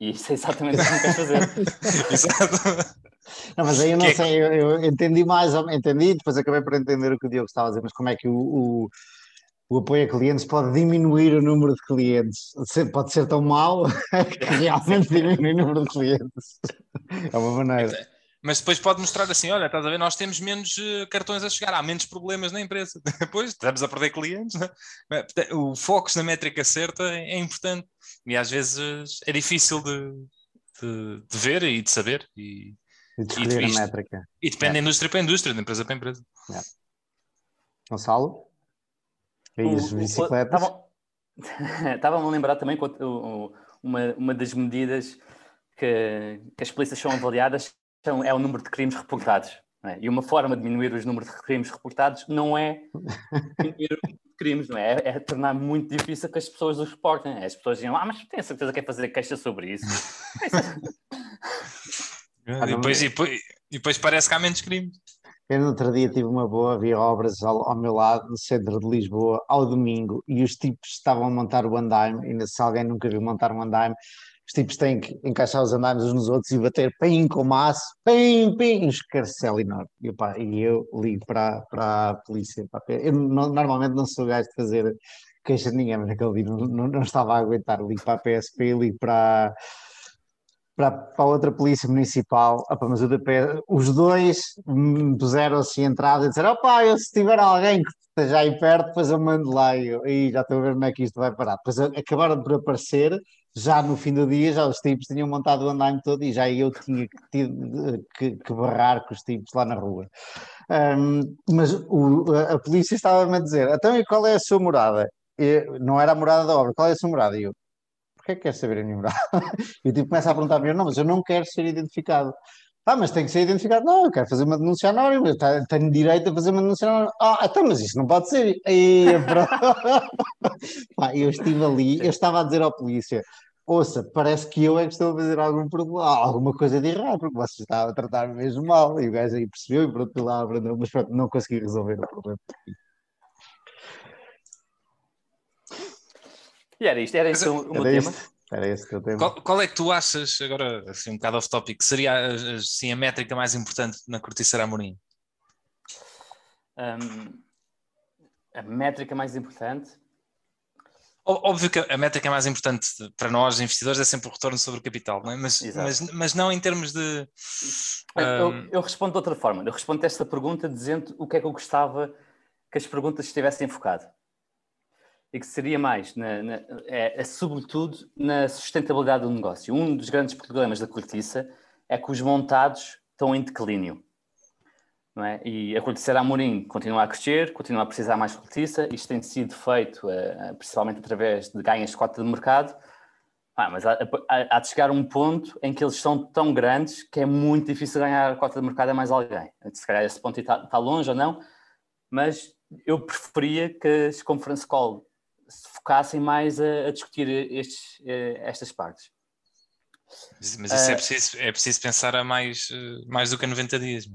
E isso é exatamente o que queres fazer. Exato. Não, mas aí eu não Que é que- sei, eu, eu entendi mais, entendi, depois acabei por entender o que o Diogo estava a dizer, mas como é que o, o, o apoio a clientes pode diminuir o número de clientes? Pode ser tão mau que realmente diminui o número de clientes. É uma maneira. Mas depois pode mostrar assim: olha, estás a ver, nós temos menos eh, cartões a chegar, há menos problemas na empresa. Depois estamos a perder clientes. é? O foco na métrica certa é é importante e às vezes é difícil de, de, de ver e de saber. E, E de escolher a métrica. e depende da indústria para indústria, da empresa para empresa. Gonçalo? E O- as o- bicicletas? estavam- Estava-me a lembrar também que o- o- uma, uma das medidas que, que as polícias são avaliadas são, é o número de crimes reportados. É? E uma forma de diminuir os números de crimes reportados não é diminuir os crimes, não é? é? tornar muito difícil que as pessoas os reportem. As pessoas dizem, ah, mas tenho certeza que quer fazer queixa sobre isso. e, depois, e, depois, e depois parece que há menos crimes. Eu no outro dia tive uma boa, havia obras ao, ao, meu lado, no centro de Lisboa, ao domingo, e os tipos estavam a montar o andaime, e se alguém nunca viu montar um andaime, os tipos têm que encaixar os andaimes uns nos outros e bater pim com maço, pim, pim, um escarcel enorme. E, e eu ligo para, para a polícia. Eu não, normalmente não sou gajo de fazer queixa de ninguém, mas naquele dia não, não, não estava a aguentar. Ligo para a PSP, ligo para para, para outra polícia municipal, opa, mas o DP, os dois puseram-se entrada e disseram: opá, eu, se tiver alguém que esteja aí perto, depois eu mando lá e, eu, já estou a ver como é que isto vai parar. Depois acabaram por aparecer, já no fim do dia, já os tipos tinham montado o andaime todo e já eu tinha que, que, que barrar com os tipos lá na rua. Um, mas o, a, a, polícia estava-me a dizer: então e qual é a sua morada? Eu, não era a morada da obra, qual é a sua morada? E eu, porquê que quer saber a minha morada? E tipo começa a perguntar-me, não, mas eu não quero ser identificado. Ah, mas tem que ser identificado. Não, eu quero fazer uma denúncia anónima, tenho direito a fazer uma denúncia anónima. Ah, então, mas isso não pode ser. E, eu estive ali, eu estava a dizer à polícia, ouça, parece que eu é que estou a fazer algum problema, alguma coisa de errado, porque você estava a tratar mesmo mal. E o gajo aí percebeu e pronto, lá aprendeu, mas pronto, não consegui resolver o problema. E era isto, era isto o, o meu tema. Isto. Era esse que eu tenho. Qual, qual, é que tu achas, agora assim um bocado off-topic, seria assim, a métrica mais importante na Corticeira Amorim? Um, a métrica mais importante? Óbvio que a métrica mais importante para nós, investidores, é sempre o retorno sobre o capital, não é? mas, mas, mas, não em termos de. Um... Eu, eu, respondo de outra forma. Eu respondo esta pergunta dizendo o que é que eu gostava que as perguntas estivessem focado e que seria mais, na, na, é, é, sobretudo, na sustentabilidade do negócio. Um dos grandes problemas da cortiça é que os montados estão em declínio. Não é? E a corticeira Amorim continua a crescer, continua a precisar mais cortiça. Isto tem sido feito uh, principalmente através de ganhos de cota de mercado. Ah, mas há, há, de chegar um ponto em que eles são tão grandes que é muito difícil ganhar a cota de mercado a mais alguém. Se calhar esse ponto está, está longe ou não, mas eu preferia que as conference call se focassem mais a, a discutir estes, eh, estas partes. Mas isso uh, é, preciso, é preciso pensar a mais, eh, mais do que a 90 dias.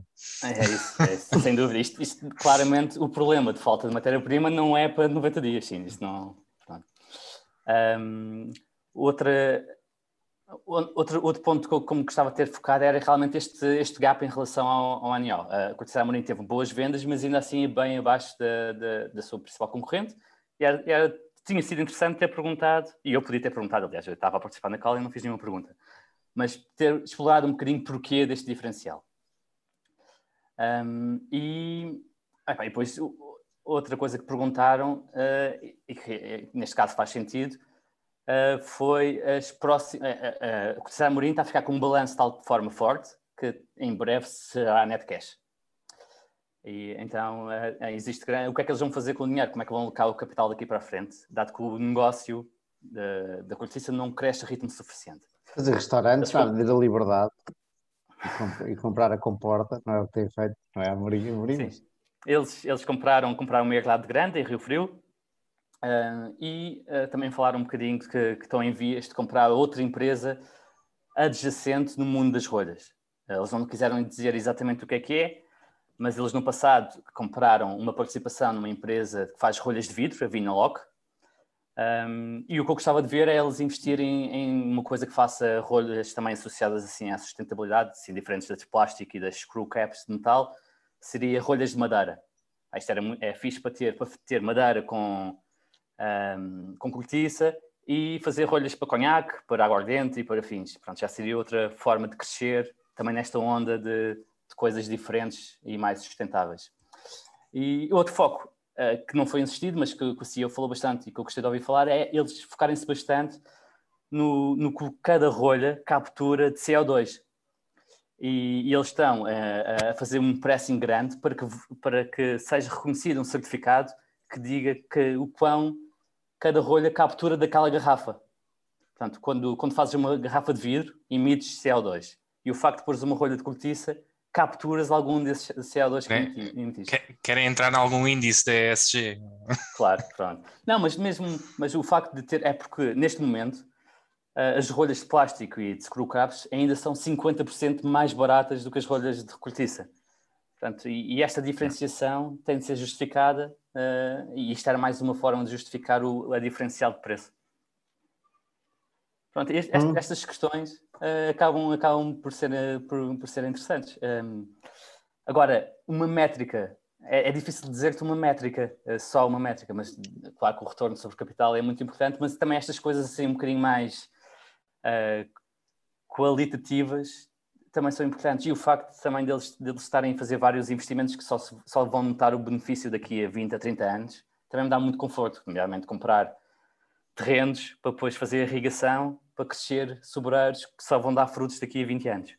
É, é isso, é isso sem dúvida. Isto, isto, claramente, o problema de falta de matéria-prima não é para 90 dias, sim. Isto não. Um, outra, outro, outro ponto que eu como gostava de ter focado era realmente este, este gap em relação ao, ao ANIO. A Cortesia Amorim teve boas vendas, mas ainda assim bem abaixo da, da, da sua principal concorrente. E era, era tinha sido interessante ter perguntado, e eu podia ter perguntado, aliás, eu estava a participar na call e não fiz nenhuma pergunta, mas ter explorado um bocadinho porquê deste diferencial. Um, e, e depois outra coisa que perguntaram, uh, e que eh, neste caso faz sentido, uh, foi as próximas. Uh, uh, a Amorim está a ficar com um balanço de tal forma forte que em breve será net cash. E, então, uh, existe o que é que eles vão fazer com o dinheiro? Como é que vão alocar o capital daqui para a frente? Dado que o negócio da, da cortiça não cresce a ritmo suficiente. Fazer restaurantes, a Avenida Liberdade e, comp e, comprar a comporta, não é o que tem feito, não é a Morinha, Morinha. Sim. Eles, eles compraram, compraram uma Mercado Grande, em Rio Frio, uh, e uh, também falaram um bocadinho que, que, estão em vias de comprar outra empresa adjacente no mundo das rolhas. eles não quiseram dizer exatamente o que é que é, mas eles no passado compraram uma participação numa empresa que faz rolhas de vidro, a Vinalock, um, e o que eu gostava de ver é eles investirem em uma coisa que faça rolhas também associadas assim à sustentabilidade, assim, diferentes das plástico e das screw caps de metal, seria rolhas de madeira. Ah, isto era, é fixe para ter, para ter madeira com, um, com cortiça e fazer rolhas para conhaque, para aguardente e para fins. Pronto, já seria outra forma de crescer também nesta onda de de coisas diferentes e mais sustentáveis. E outro foco uh, que não foi insistido, mas que, que o CEO falou bastante e que eu gostei de ouvir falar, é eles focarem-se bastante no, no que cada rolha captura de CO2. E, e eles estão uh, a fazer um pressing grande para que, para que seja reconhecido um certificado que diga que o quão cada rolha captura daquela garrafa. Portanto, quando, quando fazes uma garrafa de vidro, emites CO2. E o facto de pôres uma rolha de cortiça capturas algum desses CO2 que Querem- emitiste. Que- Querem entrar em algum índice da ESG? Claro, pronto. Não, mas mesmo, mas o facto de ter, é porque neste momento eh, as rolhas de plástico e de screw caps ainda são 50% mais baratas do que as rolhas de recortiça. Portanto, e, e esta diferenciação tem de ser justificada eh, e isto era mais uma forma de justificar o, a diferencial de preço. Pronto, est- Hum. estas questões eh, acabam, acabam por, ser, eh, por, por ser interessantes. Um, agora, uma métrica, é, é difícil dizer-te uma métrica, eh, só uma métrica, mas claro que o retorno sobre capital é muito importante, mas também estas coisas assim um bocadinho mais qualitativas também são importantes. E o facto também deles, deles estarem a fazer vários investimentos que só, se- só vão notar o benefício daqui a 20 a 30 anos, também me dá muito conforto, nomeadamente comprar terrenos para depois fazer irrigação, para crescer sobreiros que só vão dar frutos daqui a 20 anos.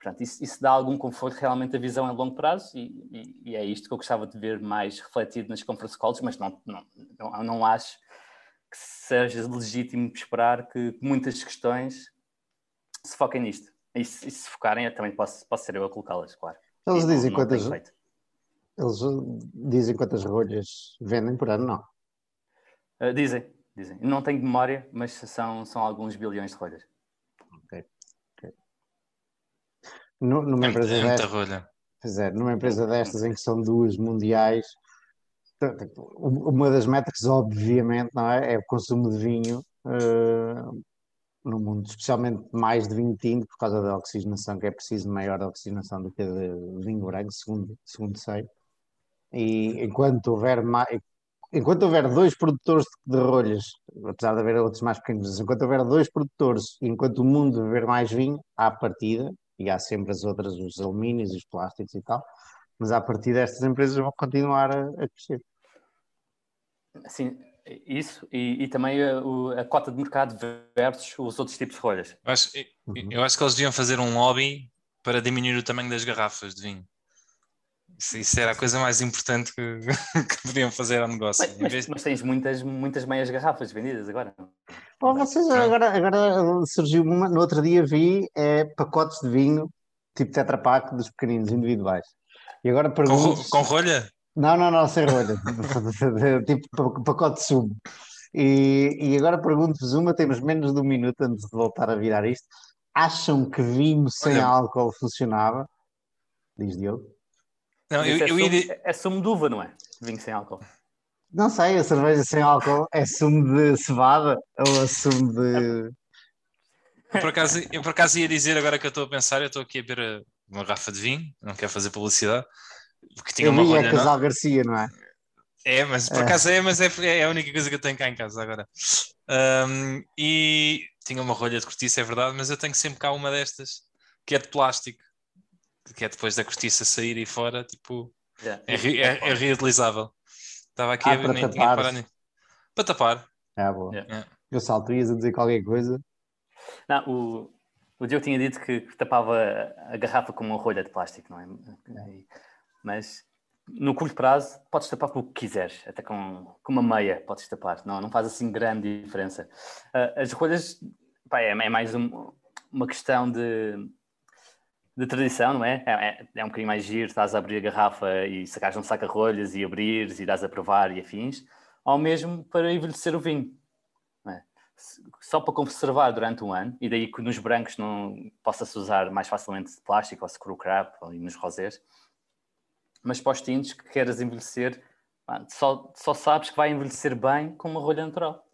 Portanto, isso, isso dá algum conforto realmente a visão a longo prazo e, e- e é isto que eu gostava de ver mais refletido nas conference calls, mas não, não, não, não acho que seja legítimo esperar que muitas questões se foquem nisto. E se, e se focarem, eu também posso, posso ser eu a colocá-las, claro. Eles dizem não quantas, eles dizem quantas rolhas vendem por ano, não. Uh, dizem, dizem. Não tenho memória, mas são, são alguns bilhões de rolhas. Nu- Numa É, muita- empresa é muita destas, rolha. pois é, numa empresa destas em que são duas mundiais, uma das métricas, obviamente, não é? É o consumo de vinho uh, no mundo, especialmente mais de vinho tinto, por causa da oxigenação, que é preciso maior oxigenação do que de vinho branco, segundo, segundo sei. E enquanto houver mais, enquanto houver dois produtores de rolhas, apesar de haver outros mais pequenos, mas enquanto houver dois produtores, e enquanto o mundo beber mais vinho, à partida, e há sempre as outras, os alumínios, os plásticos e tal, mas à partida estas empresas vão continuar a, a crescer. Sim, isso e, e também a, a cota de mercado versus os outros tipos de rolhas. Eu acho, Uhum. eu acho que eles deviam fazer um lobby para diminuir o tamanho das garrafas de vinho. Isso, isso era a coisa mais importante que, que podiam fazer ao negócio. Mas, mas- vez- mas tens muitas, muitas meias garrafas vendidas agora. Bom, vocês agora, agora surgiu uma, no outro dia vi é, pacotes de vinho, tipo Tetra Pak, dos pequeninos individuais. E agora com, pergunto. ro- com rolha? Não, não, não, sem rolha. tipo pa- pacote de sumo. E, e agora pergunto-vos uma, temos menos de um minuto antes de voltar a virar isto. Acham que vinho sem Olha- álcool funcionava? Diz Diogo. Não, eu, é, eu sumo, é sumo de uva, não é? Vinho sem álcool. Não sei, a cerveja sem álcool é sumo de cevada ou é sumo de. eu por acaso, eu por acaso ia dizer, agora que eu estou a pensar, eu estou aqui a beber uma garrafa de vinho, não quero fazer publicidade, porque tinha Eu uma é rolha. não- Casal Garcia, não é? É, mas por É. acaso é, mas é, é a única coisa que eu tenho cá em casa agora. Ahm, e tinha uma rolha de cortiça, é verdade, mas eu tenho sempre cá uma destas que é de plástico, que é depois da cortiça sair e fora, tipo, Yeah. é, é- é reutilizável. Estava aqui Ah, a ver, para nem tinha tapar. nisso. Para tapar. Ah, boa. Yeah. Eu salto, ias a dizer qualquer coisa. Não, o, o Diogo tinha dito que tapava a garrafa com uma rolha de plástico, não é? E- Mas no curto prazo podes tapar com o que quiseres, até com, com uma meia podes tapar, não, não faz assim grande diferença. Ah, As rolhas pá, é, é mais um- uma questão de, de tradição, não é? É, é- é um bocadinho mais giro, estás a abrir a garrafa e sacares um saca-rolhas e abrires e dás a provar e afins, ao mesmo para envelhecer o vinho só para conservar durante um ano, e daí que nos brancos não possa-se usar mais facilmente plástico ou screw crap ou nos rosés, mas para os tintos que queiras envelhecer, só, só sabes que vai envelhecer bem com uma rolha natural.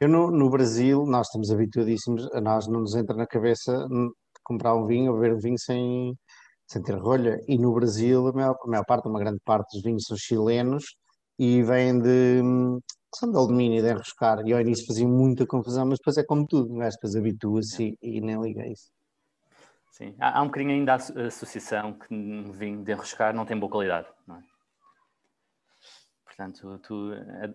Eu no, no Brasil, nós estamos habituadíssimos, a nós não nos entra na cabeça comprar um vinho ou beber vinho sem, sem ter rolha. E no Brasil, a maior, a maior parte, uma grande parte dos vinhos são chilenos e vêm de, são de alumínio, de enroscar. E ao início fazia muita confusão, mas depois é como tudo, um gajo depois habitua-se e, e nem liga a isso. Sim. Há, há um bocadinho ainda a asso- a associação que um vinho de enroscar não tem boa qualidade, não é? Portanto, tu. eh,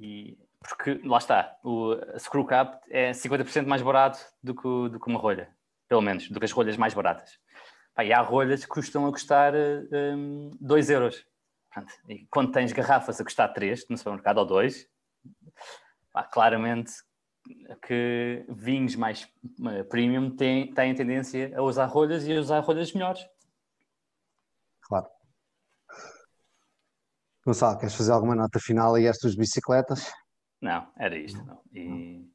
E, porque lá está, o a screw cap é 50% mais barato do que, do que uma rolha, pelo menos, do que as rolhas mais baratas. Pá, e há rolhas que custam a custar 2 euros. Portanto, e quando tens garrafas a custar 3 no supermercado ou 2, claramente que vinhos mais uh, premium têm, têm tendência a usar rolhas e a usar rolhas melhores. Claro. Gonçalo, queres fazer alguma nota final aí às tuas bicicletas? Não, era isto. Não. E,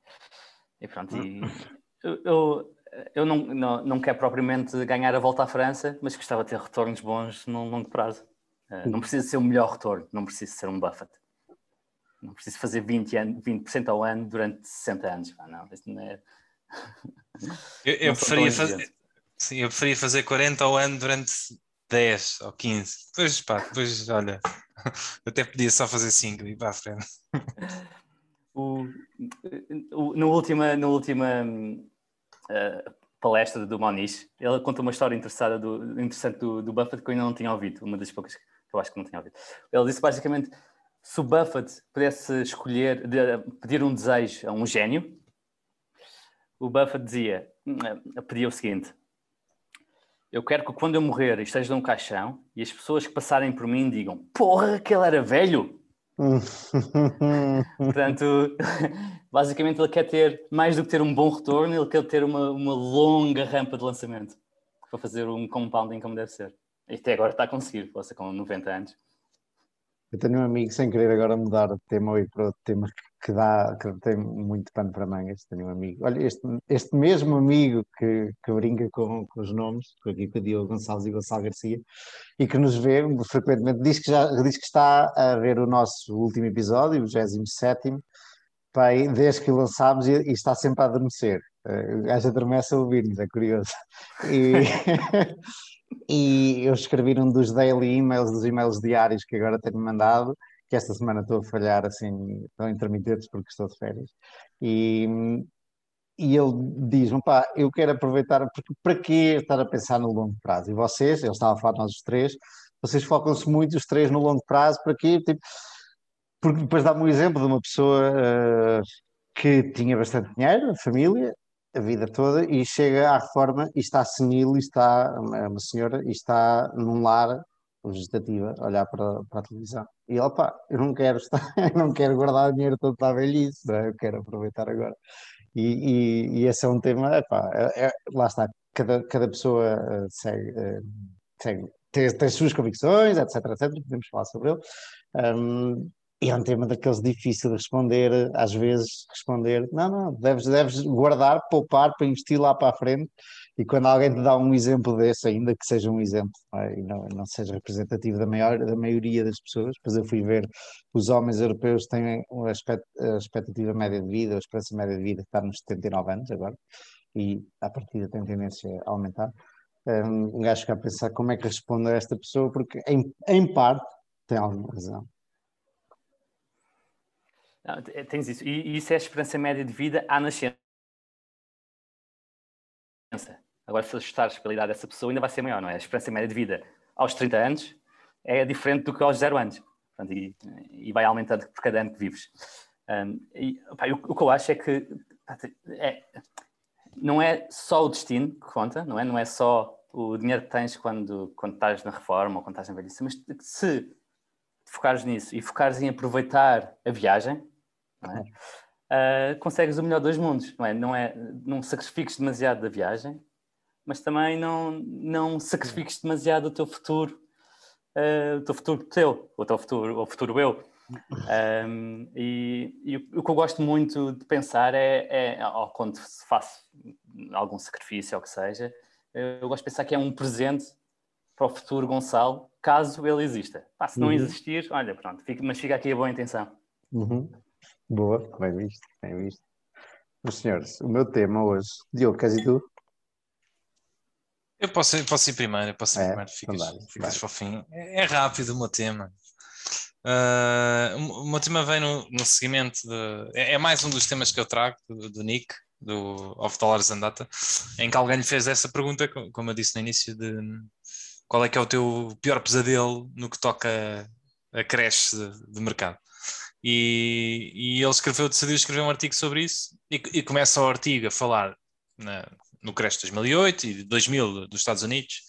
e, pronto, e eu, eu, eu não, não, não quero propriamente ganhar a volta à França, mas gostava de ter retornos bons num longo prazo. Uh, não precisa ser o melhor retorno, não precisa ser um Buffett. Não preciso fazer 20%, ano, 20 ao ano durante 60 anos. Ah, não, isso não é. Eu, eu preferia fazer. Sim, eu preferia fazer 40 ao ano durante 10 ou 15. Depois, pá, depois, olha, eu até podia só fazer 5 e ir para a frente. O, o, no última, no última palestra do Moniz, ele conta uma história interessada do, interessante do, do Buffett que eu ainda não tinha ouvido, uma das poucas que eu acho que não tinha ouvido. Ele disse basicamente se o Buffett pudesse escolher, de, pedir um desejo a um gênio, o Buffett dizia, eh, pedia o seguinte: Eu quero que quando eu morrer esteja num caixão e as pessoas que passarem por mim digam: Porra, aquele era velho! Portanto, basicamente ele quer ter, mais do que ter um bom retorno, ele quer ter uma, uma longa rampa de lançamento para fazer um compounding como deve ser. E até agora está a conseguir, você com 90 anos. Eu tenho um amigo, sem querer agora mudar de tema e para outro tema que dá, que tem muito pano para mangas. Tenho um amigo, olha, este, este mesmo amigo que, que brinca com, com os nomes, aqui com o Diogo Gonçalves e Gonçalo Garcia, e que nos vê frequentemente, diz que, já, diz que está a ver o nosso último episódio, o 27, pai, desde que o lançámos e, e, está sempre a adormecer. Eh, o gajo adormece a ouvir-nos, é curioso. E, e eu escrevi um dos daily emails, dos e-mails diários que agora tenho mandado, que esta semana estou a falhar assim, tão intermitentes porque estou de férias. E, e ele diz-me, pá, eu quero aproveitar, porque para que estar a pensar no longo prazo? E vocês, ele estava a falar nós os três, vocês focam-se muito os três no longo prazo, para quê? Tipo, porque depois dá-me um exemplo de uma pessoa uh, que tinha bastante dinheiro, família, a vida toda e chega à reforma e está senil e está, é uma senhora, e está num lar vegetativa, a olhar para, para a televisão. E pá, eu não quero estar, não quero guardar dinheiro todo para a velhice, é? eu quero aproveitar agora. E, e, e, esse é um tema, epá, é, é, lá está, cada, cada pessoa uh, segue, uh, segue tem, tem as suas convicções, etc, etc, podemos falar sobre ele. Um, e é um tema daqueles difícil de responder, às vezes responder, não, não, deves, deves guardar, poupar para investir lá para a frente. E quando alguém te dá um exemplo desse, ainda que seja um exemplo é? e não, não seja representativo da, maior, da maioria das pessoas, depois eu fui ver os homens europeus têm a expectativa média de vida, a esperança média de vida está nos 79 anos agora, e a partida tem tendência a aumentar. Um gajo fica a pensar como é que responde a esta pessoa, porque em, em parte tem alguma razão. Não, tens isso. E, isso é a esperança média de vida à nascença. Agora, se ajustares pela idade dessa pessoa, ainda vai ser maior, não é? A esperança média de vida aos 30 anos é diferente do que aos 0 anos. Portanto, e, e, vai aumentando por cada ano que vives. Um, e, opa, o, o, que eu acho é que é, não é só o destino que conta, não é? Não é só o dinheiro que tens quando, quando estás na reforma ou quando estás na velhice, mas se focares nisso e focares em aproveitar a viagem, é? uh, consegues o melhor dos mundos, não é? Não, é, não sacrifiques demasiado da viagem, mas também não, não sacrifiques demasiado o teu futuro, uh, o teu futuro teu, o teu futuro, o futuro eu. Um, e, e, o que eu gosto muito de pensar é, é ou quando faço algum sacrifício ou o que seja, eu gosto de pensar que é um presente para o futuro Gonçalo, caso ele exista. Pá, se não uhum. existir, olha, pronto, fica, mas fica aqui a boa intenção. Uhum. Boa, bem visto, bem visto. Meus senhores, o meu tema hoje, Diogo, queres ir tu? Eu posso, posso ir primeiro, eu posso ir é, primeiro, ficas, então ficas fofinho. É, é, rápido o meu tema. Uh, o meu tema vem no, no seguimento de. É, é, mais um dos temas que eu trago do, do Nick, do Of Dollars and Data, em que alguém lhe fez essa pergunta, como eu disse no início, de qual é que é o teu pior pesadelo no que toca a creche de, de mercado. E, e ele escreveu, decidiu escrever um artigo sobre isso e, e começa o artigo a falar na, no Crash 2008 e 2000 dos Estados Unidos,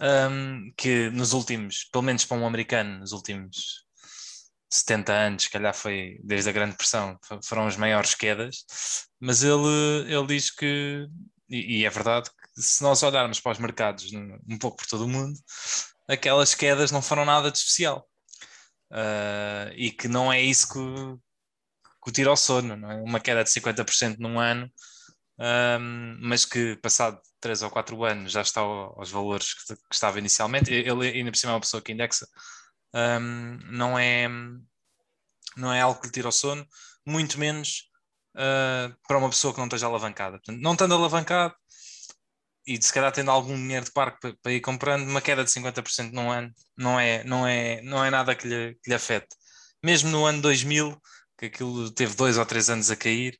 um, que nos últimos, pelo menos para um americano, nos últimos 70 anos, se calhar foi desde a Grande Pressão, foram as maiores quedas, mas ele, ele diz que, e, e é verdade, que se nós olharmos para os mercados um pouco por todo o mundo, aquelas quedas não foram nada de especial. Uh, e que não é isso que, que o tira ao sono, não é? uma queda de 50% num ano, um, mas que passado 3 ou 4 anos já está aos valores que, que estava inicialmente. Ele ainda por cima é uma pessoa que indexa, um, não, é, não é algo que lhe tira ao sono, muito menos uh, para uma pessoa que não esteja alavancada. Portanto, não estando alavancado, e se calhar tendo algum dinheiro de parque para, para ir comprando, uma queda de 50% num ano não é, não é, não é nada que lhe, que lhe afete. Mesmo no ano 2000, que aquilo teve dois ou três anos a cair,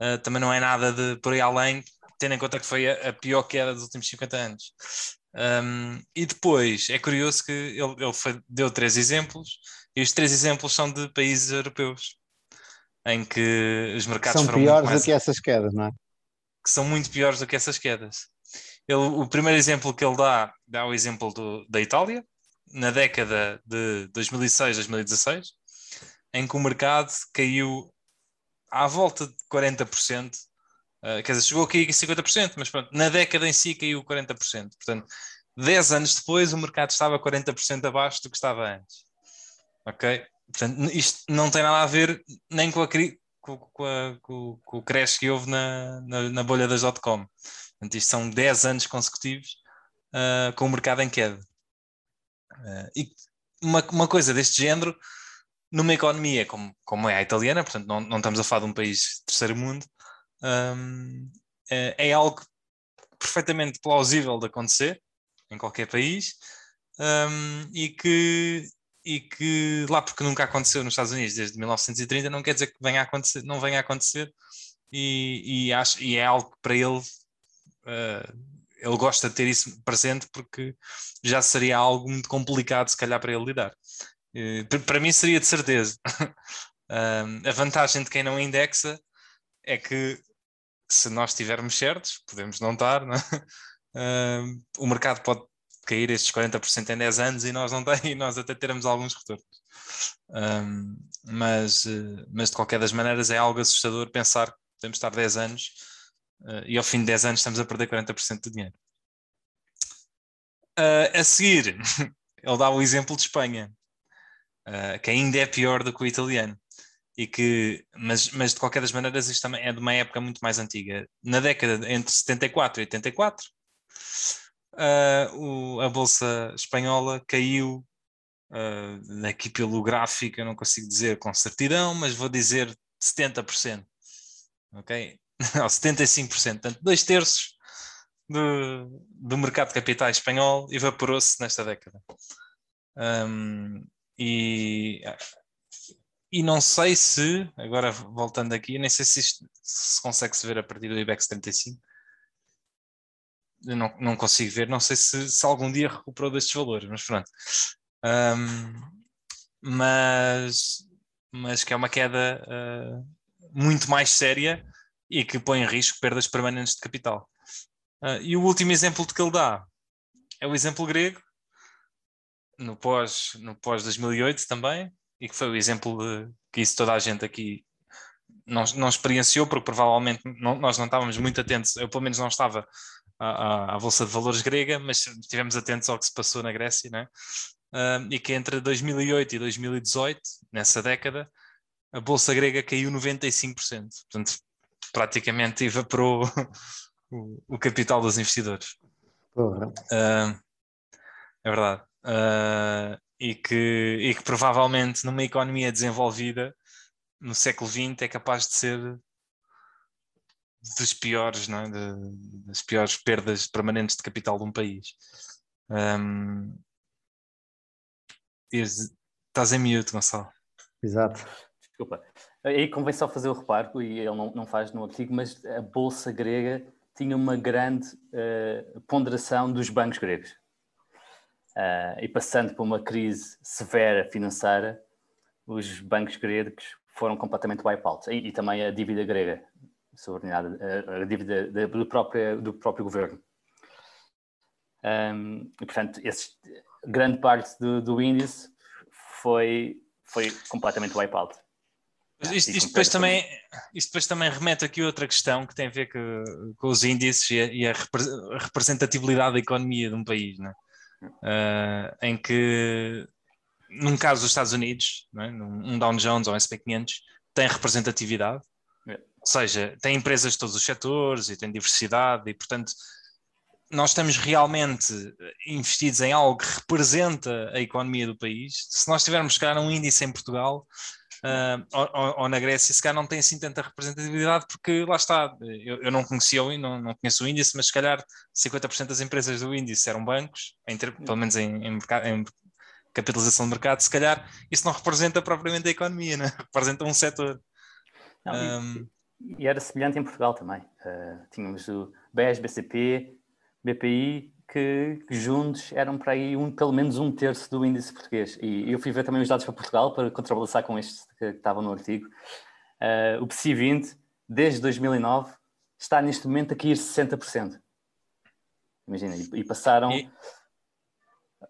uh, também não é nada de por aí além, tendo em conta que foi a, a pior queda dos últimos 50 anos. Um, e depois é curioso que ele, ele foi, deu três exemplos, e os três exemplos são de países europeus, em que os mercados são foram piores mais... do que essas quedas, não é? Que são muito piores do que essas quedas. Ele, o primeiro exemplo que ele dá, dá o exemplo do, da Itália, na década de 2006, 2016, em que o mercado caiu à volta de 40%, uh, quer dizer, chegou a cair 50%, mas pronto, na década em si caiu 40%. Portanto, 10 anos depois o mercado estava 40% abaixo do que estava antes. Ok? Portanto, isto não tem nada a ver nem com, a, com, com, a, com o crash que houve na, na, na bolha das dot-com. Portanto, isto são 10 anos consecutivos uh, com o mercado em queda. Uh, e uma, uma coisa deste género, numa economia como, como é a italiana, portanto, não, não estamos a falar de um país terceiro mundo, um, é, é, algo perfeitamente plausível de acontecer em qualquer país um, e, que, e que lá porque nunca aconteceu nos Estados Unidos desde 1930 não quer dizer que venha a acontecer, não venha a acontecer e, e, acho, e é algo que para ele ele gosta de ter isso presente porque já seria algo muito complicado, se calhar, para ele lidar. Uh, para mim seria de certeza. uh, a vantagem de quem não indexa é que se nós estivermos certos, podemos não estar, é? o mercado pode cair estes 40% em 10 anos e nós não tem, e nós até teremos alguns retornos. Mas, mas de qualquer das maneiras é algo assustador pensar que podemos estar 10 anos e ao fim de 10 anos estamos a perder 40% do dinheiro. Uh, a seguir, ele dá o exemplo de Espanha, uh, que ainda é pior do que o italiano. E que, mas, mas de qualquer das maneiras, isto também é de uma época muito mais antiga. Na década entre 74 e 84, o, a Bolsa Espanhola caiu uh, aqui pelo gráfico, eu não consigo dizer com certidão, mas vou dizer 70%. Ok? ou 75%, portanto, dois terços do, do mercado de capitais espanhol evaporou-se nesta década. Um, e, e não sei se, agora voltando aqui, nem sei se isto se consegue se ver a partir do IBEX 35. Eu não, não consigo ver, não sei se, se algum dia recuperou destes valores, mas pronto. Um, mas, mas que é uma queda uh, muito mais séria e que põe em risco perdas permanentes de capital. Uh, e o último exemplo de que ele dá é o exemplo grego, no pós, no pós 2008 também, e que foi o exemplo de, que isso toda a gente aqui não, não experienciou, porque provavelmente não, nós não estávamos muito atentos, eu pelo menos não estava à, à, à, Bolsa de Valores grega, mas estivemos atentos ao que se passou na Grécia, né? Uh, e que entre 2008 e 2018, nessa década, a Bolsa grega caiu 95%. Portanto, praticamente evaporou o, o capital dos investidores. Uh, é verdade. Uh, e, que, e que provavelmente numa economia desenvolvida no século XX é capaz de ser dos piores, não é? de, das piores perdas permanentes de capital de um país. Um, estás em mute, Gonçalo. Exato. Desculpa. Aí convém só fazer o reparo, e ele não, não faz no artigo, mas a Bolsa grega tinha uma grande uh, ponderação dos bancos gregos. Uh, e passando por uma crise severa financeira, os bancos gregos foram completamente wipeouts. E, e também a dívida grega, subordinada, a, a dívida do, próprio, do próprio governo. Um, e, portanto, grande parte do, do índice foi foi completamente wipeout. Isto, isto, depois também, isto depois também remete aqui a outra questão que tem a ver com, com os índices e a, e a, representatividade da economia de um país, né? uh, em que, num caso dos Estados Unidos, né? um Dow Jones ou um SP500, tem representatividade, é. ou seja, tem empresas de todos os setores e tem diversidade e, portanto, nós estamos realmente investidos em algo que representa a economia do país. Se nós tivermos, se calhar, um índice em Portugal, uh, ou, ou, na Grécia, se calhar não tem assim tanta representatividade, porque lá está, eu, eu não conhecia o não, não conheço o índice, mas se calhar 50% das empresas do índice eram bancos, em ter, pelo menos em, em, em, capitalização de mercado, se calhar isso não representa propriamente a economia, né? representa um setor. Não, um, e, e, era semelhante em Portugal também. Uh, tínhamos o BES, BCP, BPI, que, que, juntos eram para aí um, pelo menos um terço do índice português. E eu fui ver também os dados para Portugal para contrabalançar com estes que, que estavam no artigo. Uh, o PSI 20, desde 2009, está neste momento a cair 60%. Imagina, e, e passaram, e...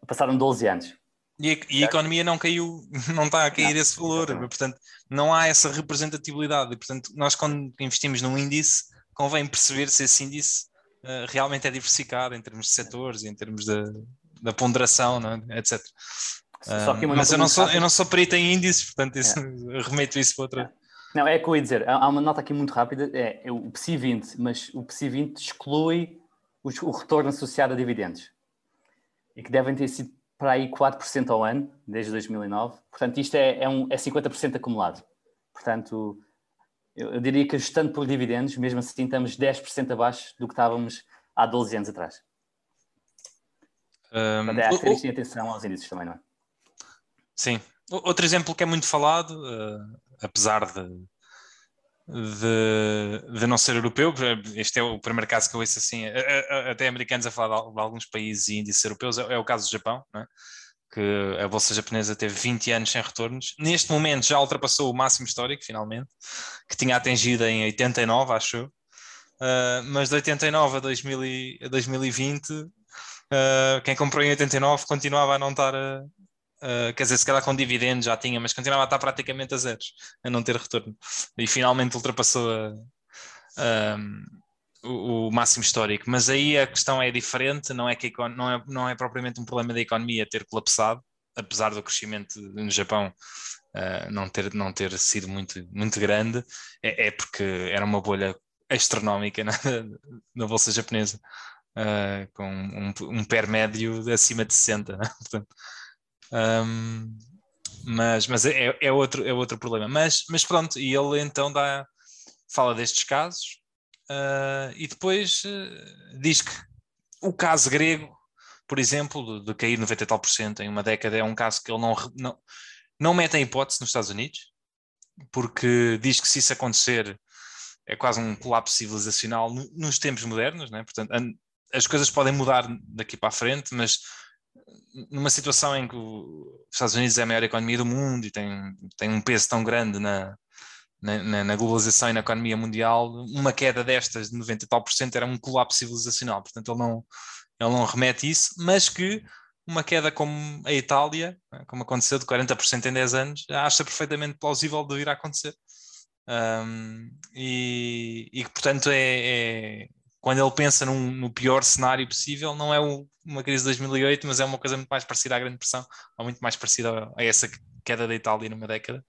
passaram 12 anos. E a, e a, economia não caiu, não está a cair não, esse valor, exatamente. portanto, não há essa representatividade. E, portanto, nós quando investimos num índice, convém perceber se esse índice uh, realmente é diversificado em termos de setores, em termos de, da ponderação, é? etc. Uh, mas eu não, sou, eu não sou perito em índices, portanto, isso, é. remeto isso para outra. Não, é o que eu ia dizer. Há uma nota aqui muito rápida: é, é o PSI 20, mas o PSI 20 exclui o, o retorno associado a dividendos e que devem ter sido para aí 4% ao ano, desde 2009. Portanto, isto é, é, um, é 50% acumulado. Portanto, eu, diria que ajustando por dividendos, mesmo assim estamos 10% abaixo do que estávamos há 12 anos atrás. Um, Portanto, é a ter atenção aos índices também, não é? Sim. Outro exemplo que é muito falado, uh, apesar de, de, de, não ser europeu, este é o primeiro caso que eu ouço assim, até americanos a falar de alguns países e índices europeus, é, é o caso do Japão, é? Que a bolsa japonesa teve 20 anos sem retornos. Neste momento já ultrapassou o máximo histórico, finalmente, que tinha atingido em 89, acho eu. Uh, mas de 89 a, 2000 e, a 2020, uh, ah, quem comprou em 89 continuava a não estar, a, uh, quer dizer, se calhar com dividendos já tinha, mas continuava a estar praticamente a zeros, a não ter retorno. E finalmente ultrapassou a, o, o, máximo histórico. Mas aí a questão é diferente, não é, que não, é, não é propriamente um problema da economia ter colapsado, apesar do crescimento no Japão uh, não, ter, não ter sido muito, muito grande, é, é porque era uma bolha astronómica na, na bolsa japonesa. Uh, com um, um PER médio acima de 60, né? Portanto, um, mas mas é, é, outro, é outro problema. Mas, mas pronto, e ele então dá, fala destes casos, Uh, e depois uh, diz que o caso grego, por exemplo, de, de, cair 90 e tal por cento em uma década, é um caso que ele não, não, não mete em hipótese nos Estados Unidos, porque diz que se isso acontecer é quase um colapso civilizacional nos tempos modernos, né? portanto, as coisas podem mudar daqui para a frente, mas numa situação em que os Estados Unidos é a maior economia do mundo e tem, tem um peso tão grande na, na, na, globalização e na economia mundial, uma queda destas de 90 e tal por cento era um colapso civilizacional. Portanto, ele não, ele não remete isso, mas que uma queda como a Itália, né, como aconteceu de 40% em 10 anos, acha perfeitamente plausível de vir a acontecer. Um, e, que, portanto, é, é, quando ele pensa num, no pior cenário possível, não é o, uma crise de 2008, mas é uma coisa muito mais parecida à Grande Depressão, ou muito mais parecida a essa queda da Itália numa década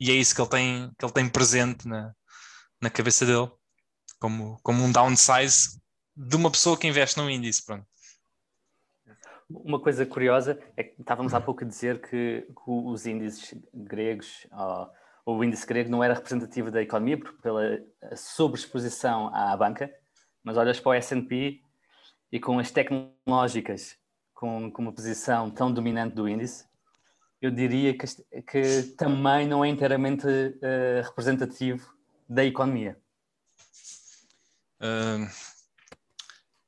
e é isso que ele tem, que ele tem presente na, na cabeça dele, como, como um downsize de uma pessoa que investe num índice. Pronto. Uma coisa curiosa é que estávamos há pouco a dizer que, que os índices gregos, ou o índice grego não era representativo da economia pela sobreexposição à banca, mas olhas para o S&P e com as tecnológicas com, com uma posição tão dominante do índice, eu diria que, que também não é inteiramente uh, representativo da economia. Uh,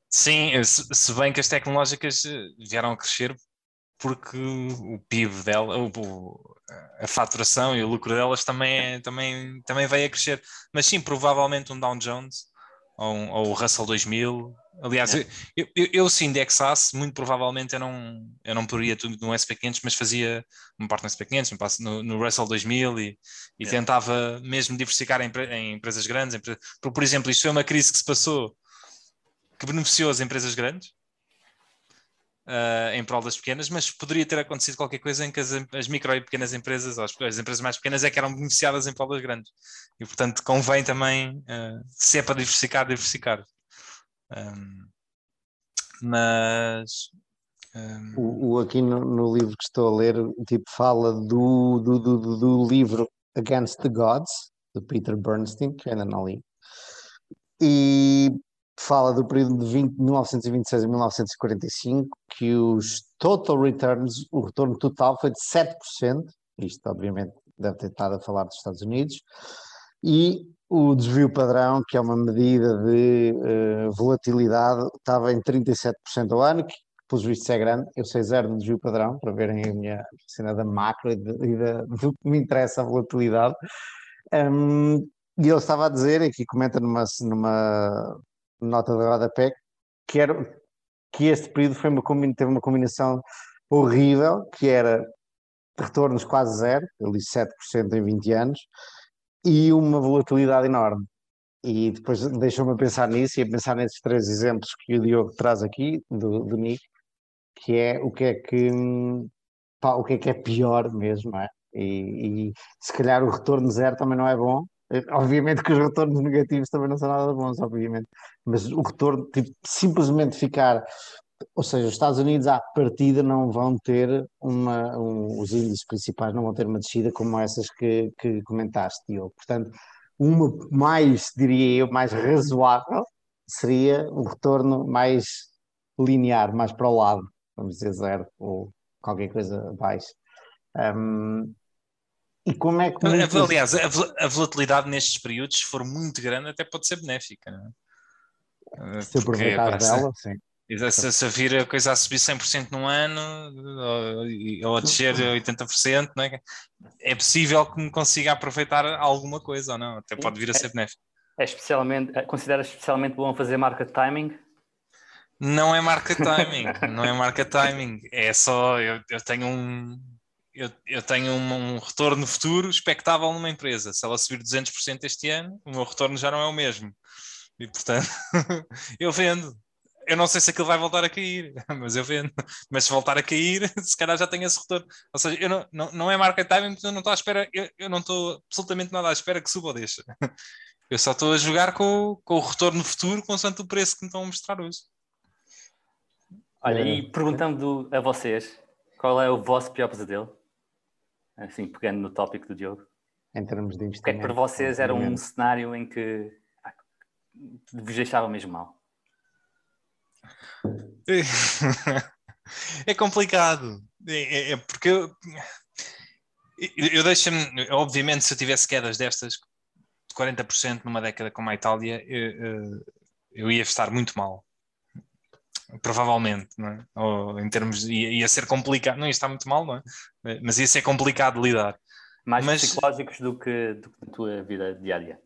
sim, se, bem que as tecnológicas eh, vieram a crescer porque o PIB dela, o, a faturação e o lucro delas também, também, também veio a crescer. Mas sim, provavelmente um Dow Jones ou, um, ou o Russell 2000 Aliás, é. eu, eu, eu, se indexasse, muito provavelmente eu não, eu não poria tudo no SP500, mas fazia uma parte no SP500, no, no Russell 2000 e, e é. tentava mesmo diversificar em, em empresas grandes. Em, por, por exemplo, isto foi uma crise que se passou que beneficiou as empresas grandes, uh, em prol das pequenas, mas poderia ter acontecido qualquer coisa em que as, as micro e pequenas empresas, ou as, as, empresas mais pequenas, é que eram beneficiadas em prol das grandes. E, portanto, convém também, uh, se é para diversificar, diversificar. Um, mas. Um... O, o, aqui no, no, livro que estou a ler, tipo, fala do, do, do, do livro Against the Gods, do Peter Bernstein, que ainda não li. E fala do período de 20, 1926 a 1945, que os total returns, o retorno total foi de 7%, isto obviamente deve ter estado a falar dos Estados Unidos, e o desvio padrão, que é uma medida de uh, volatilidade, estava em 37% ao ano, que pelos vistos é grande, eu sei zero no desvio padrão, para verem a minha cena da macro e, de, e da, do que me interessa a volatilidade. Um, e ele estava a dizer, aqui comenta numa, numa nota de rodapé, que, era, que este período foi uma, teve uma combinação horrível, que era retornos quase zero, eu li 7% em 20 anos, e uma volatilidade enorme. E depois deixou-me a pensar nisso e a pensar nesses três exemplos que o Diogo traz aqui, do, do Nick, que é o que é que, pá, o que é que é pior mesmo, é? E, e se calhar o retorno zero também não é bom, Obviamente que os retornos negativos também não são nada bons, obviamente, mas o retorno, tipo, simplesmente ficar, ou seja, os Estados Unidos à partida não vão ter uma, um, os índices principais não vão ter uma descida como essas que, que comentaste, Diogo. Portanto, uma mais, diria eu, mais razoável seria um retorno mais linear, mais para o lado, vamos dizer zero ou qualquer coisa abaixo. Um, e como é que. Muitas... Aliás, a volatilidade nestes períodos, se for muito grande, até pode ser benéfica. Não é? Se aproveitar dela, sim. Se, se vir a coisa a subir 100% num ano ou, ou a descer 80%, não é? é possível que me consiga aproveitar alguma coisa ou não, até pode vir a ser benéfico. É especialmente, é, considera especialmente bom fazer market timing? Não é market timing, não é market timing, é só eu, eu tenho um, eu, eu tenho um, um, retorno futuro expectável numa empresa. Se ela subir 200% este ano, o meu retorno já não é o mesmo. E portanto, eu vendo. Eu não sei se aquilo vai voltar a cair, mas eu vendo. Mas se voltar a cair, se calhar já tenho esse retorno. Ou seja, eu não, não, não é market timing, eu não estou à espera, eu, eu não estou absolutamente nada à espera que suba ou deixa. Eu só estou a jogar com, com o retorno futuro consoante o preço que me estão a mostrar hoje. Olha, e perguntando a vocês, qual é o vosso pior pesadelo? assim, pegando no tópico do Diogo? Em termos de investimento. O que é que para vocês era um cenário em que ah, vos deixava mesmo mal? É complicado. É, é, é porque eu, eu deixo-me, obviamente, se eu tivesse quedas destas de 40% numa década como a Itália, eu, eu ia estar muito mal provavelmente, não é? Ou em termos, ia, ia ser complicado, não ia estar muito mal, não é? Mas ia ser complicado de lidar. Mais Mas, psicológicos do que, do que a tua vida diária.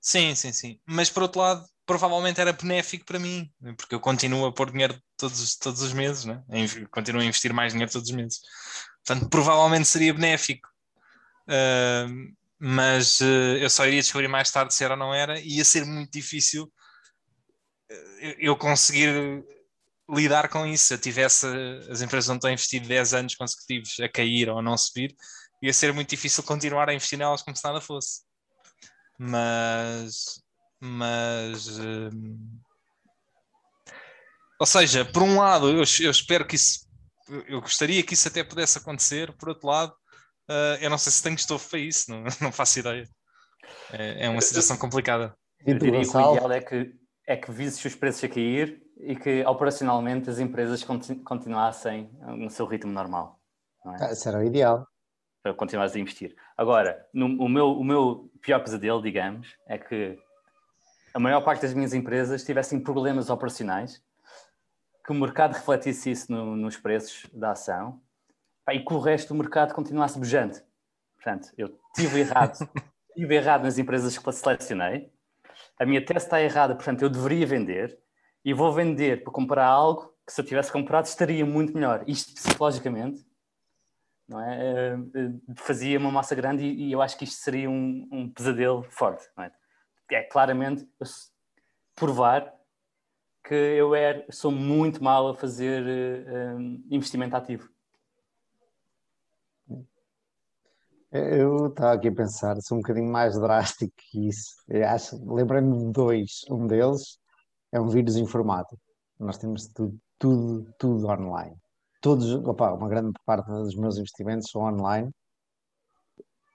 Sim, sim, sim. Mas por outro lado, provavelmente era benéfico para mim, porque eu continuo a pôr dinheiro todos, todos os meses, né? continuo a investir mais dinheiro todos os meses. Portanto, provavelmente seria benéfico. Uh, mas uh, eu só iria descobrir mais tarde se era ou não era, e ia ser muito difícil uh, eu conseguir lidar com isso. Se eu tivesse as empresas onde estou a investir 10 anos consecutivos a cair ou a não subir, ia ser muito difícil continuar a investir nelas como se nada fosse. Mas. Mas. Hum, ou seja, por um lado, eu, eu, espero que isso. Eu gostaria que isso até pudesse acontecer, por outro lado, uh, eu não sei se tenho estofo para isso, não, não faço ideia. É, é uma situação complicada. Eu diria que o ideal é que, é que vises os preços a cair e que operacionalmente as empresas continuassem no seu ritmo normal. Não é? Ah, isso era o ideal. Para continuares a investir. Agora, no, o, meu, o meu pior pesadelo, digamos, é que a maior parte das minhas empresas tivessem problemas operacionais, que o mercado refletisse isso no, nos preços da ação pá, e que o resto do mercado continuasse bujante. Portanto, eu tive errado, tive errado nas empresas que selecionei, a minha tese está errada, portanto, eu deveria vender e vou vender para comprar algo que se eu tivesse comprado estaria muito melhor. Isto psicologicamente não é? Uh, fazia uma massa grande e, e, eu acho que isto seria um, um pesadelo forte. É? É? claramente provar que eu era, sou muito mal a fazer um, investimento ativo. Eu estava aqui a pensar, sou um bocadinho mais drástico que isso. Lembrei-me de dois. Um deles é um vírus informático. Nós temos tudo, tudo, tudo online. Todos, opa, uma grande parte dos meus investimentos são online.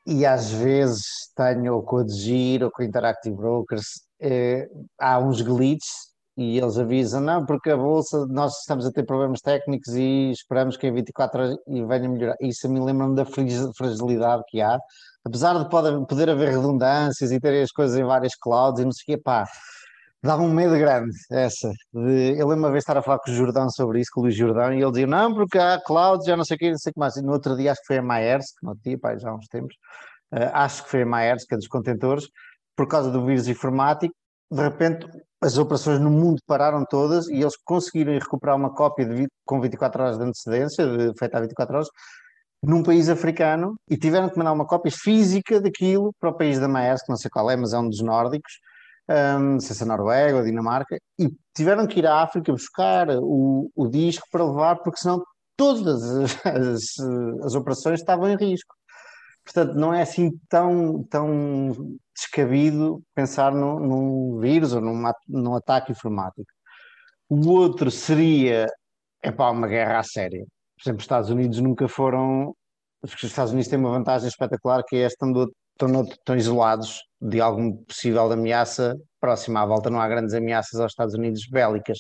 E às vezes tenho ou com a Degir ou com a Interactive Brokers, eh, há uns glitches e eles avisam, não, porque a bolsa, nós estamos a ter problemas técnicos e esperamos que em 24 horas e venha melhorar. Isso mim lembra-me da fragilidade que há, apesar de pode, poder haver redundâncias e ter as coisas em várias clouds e não sei o quê, pá, dava um medo grande essa. De, eu lembro uma vez estar a falar com o Jordão sobre isso, com o Luís Jordão, e ele dizia, não, porque há clouds, já não sei o quê, não sei o que mais. E no outro dia acho que foi a Maersk, no outro dia, pá, já há uns tempos, uh, acho que foi a Maersk, a dos contentores, por causa do vírus informático, de repente as operações no mundo pararam todas e eles conseguiram recuperar uma cópia de, com 24 horas de antecedência, de, feita há 24 horas, num país africano e tiveram que mandar uma cópia física daquilo para o país da Maersk, não sei qual é, mas é um dos nórdicos, um, se é a Noruega ou a Dinamarca, e tiveram que ir à África buscar o, o disco para levar, porque senão todas as, as, as operações estavam em risco. Portanto, não é assim tão, tão descabido pensar no, num vírus ou num, num ataque informático. O outro seria epá, uma guerra à séria. Por exemplo, os Estados Unidos nunca foram. Os Estados Unidos têm uma vantagem espetacular que é estando estão, estão isolados de algum possível ameaça próxima à volta. Não há grandes ameaças aos Estados Unidos bélicas,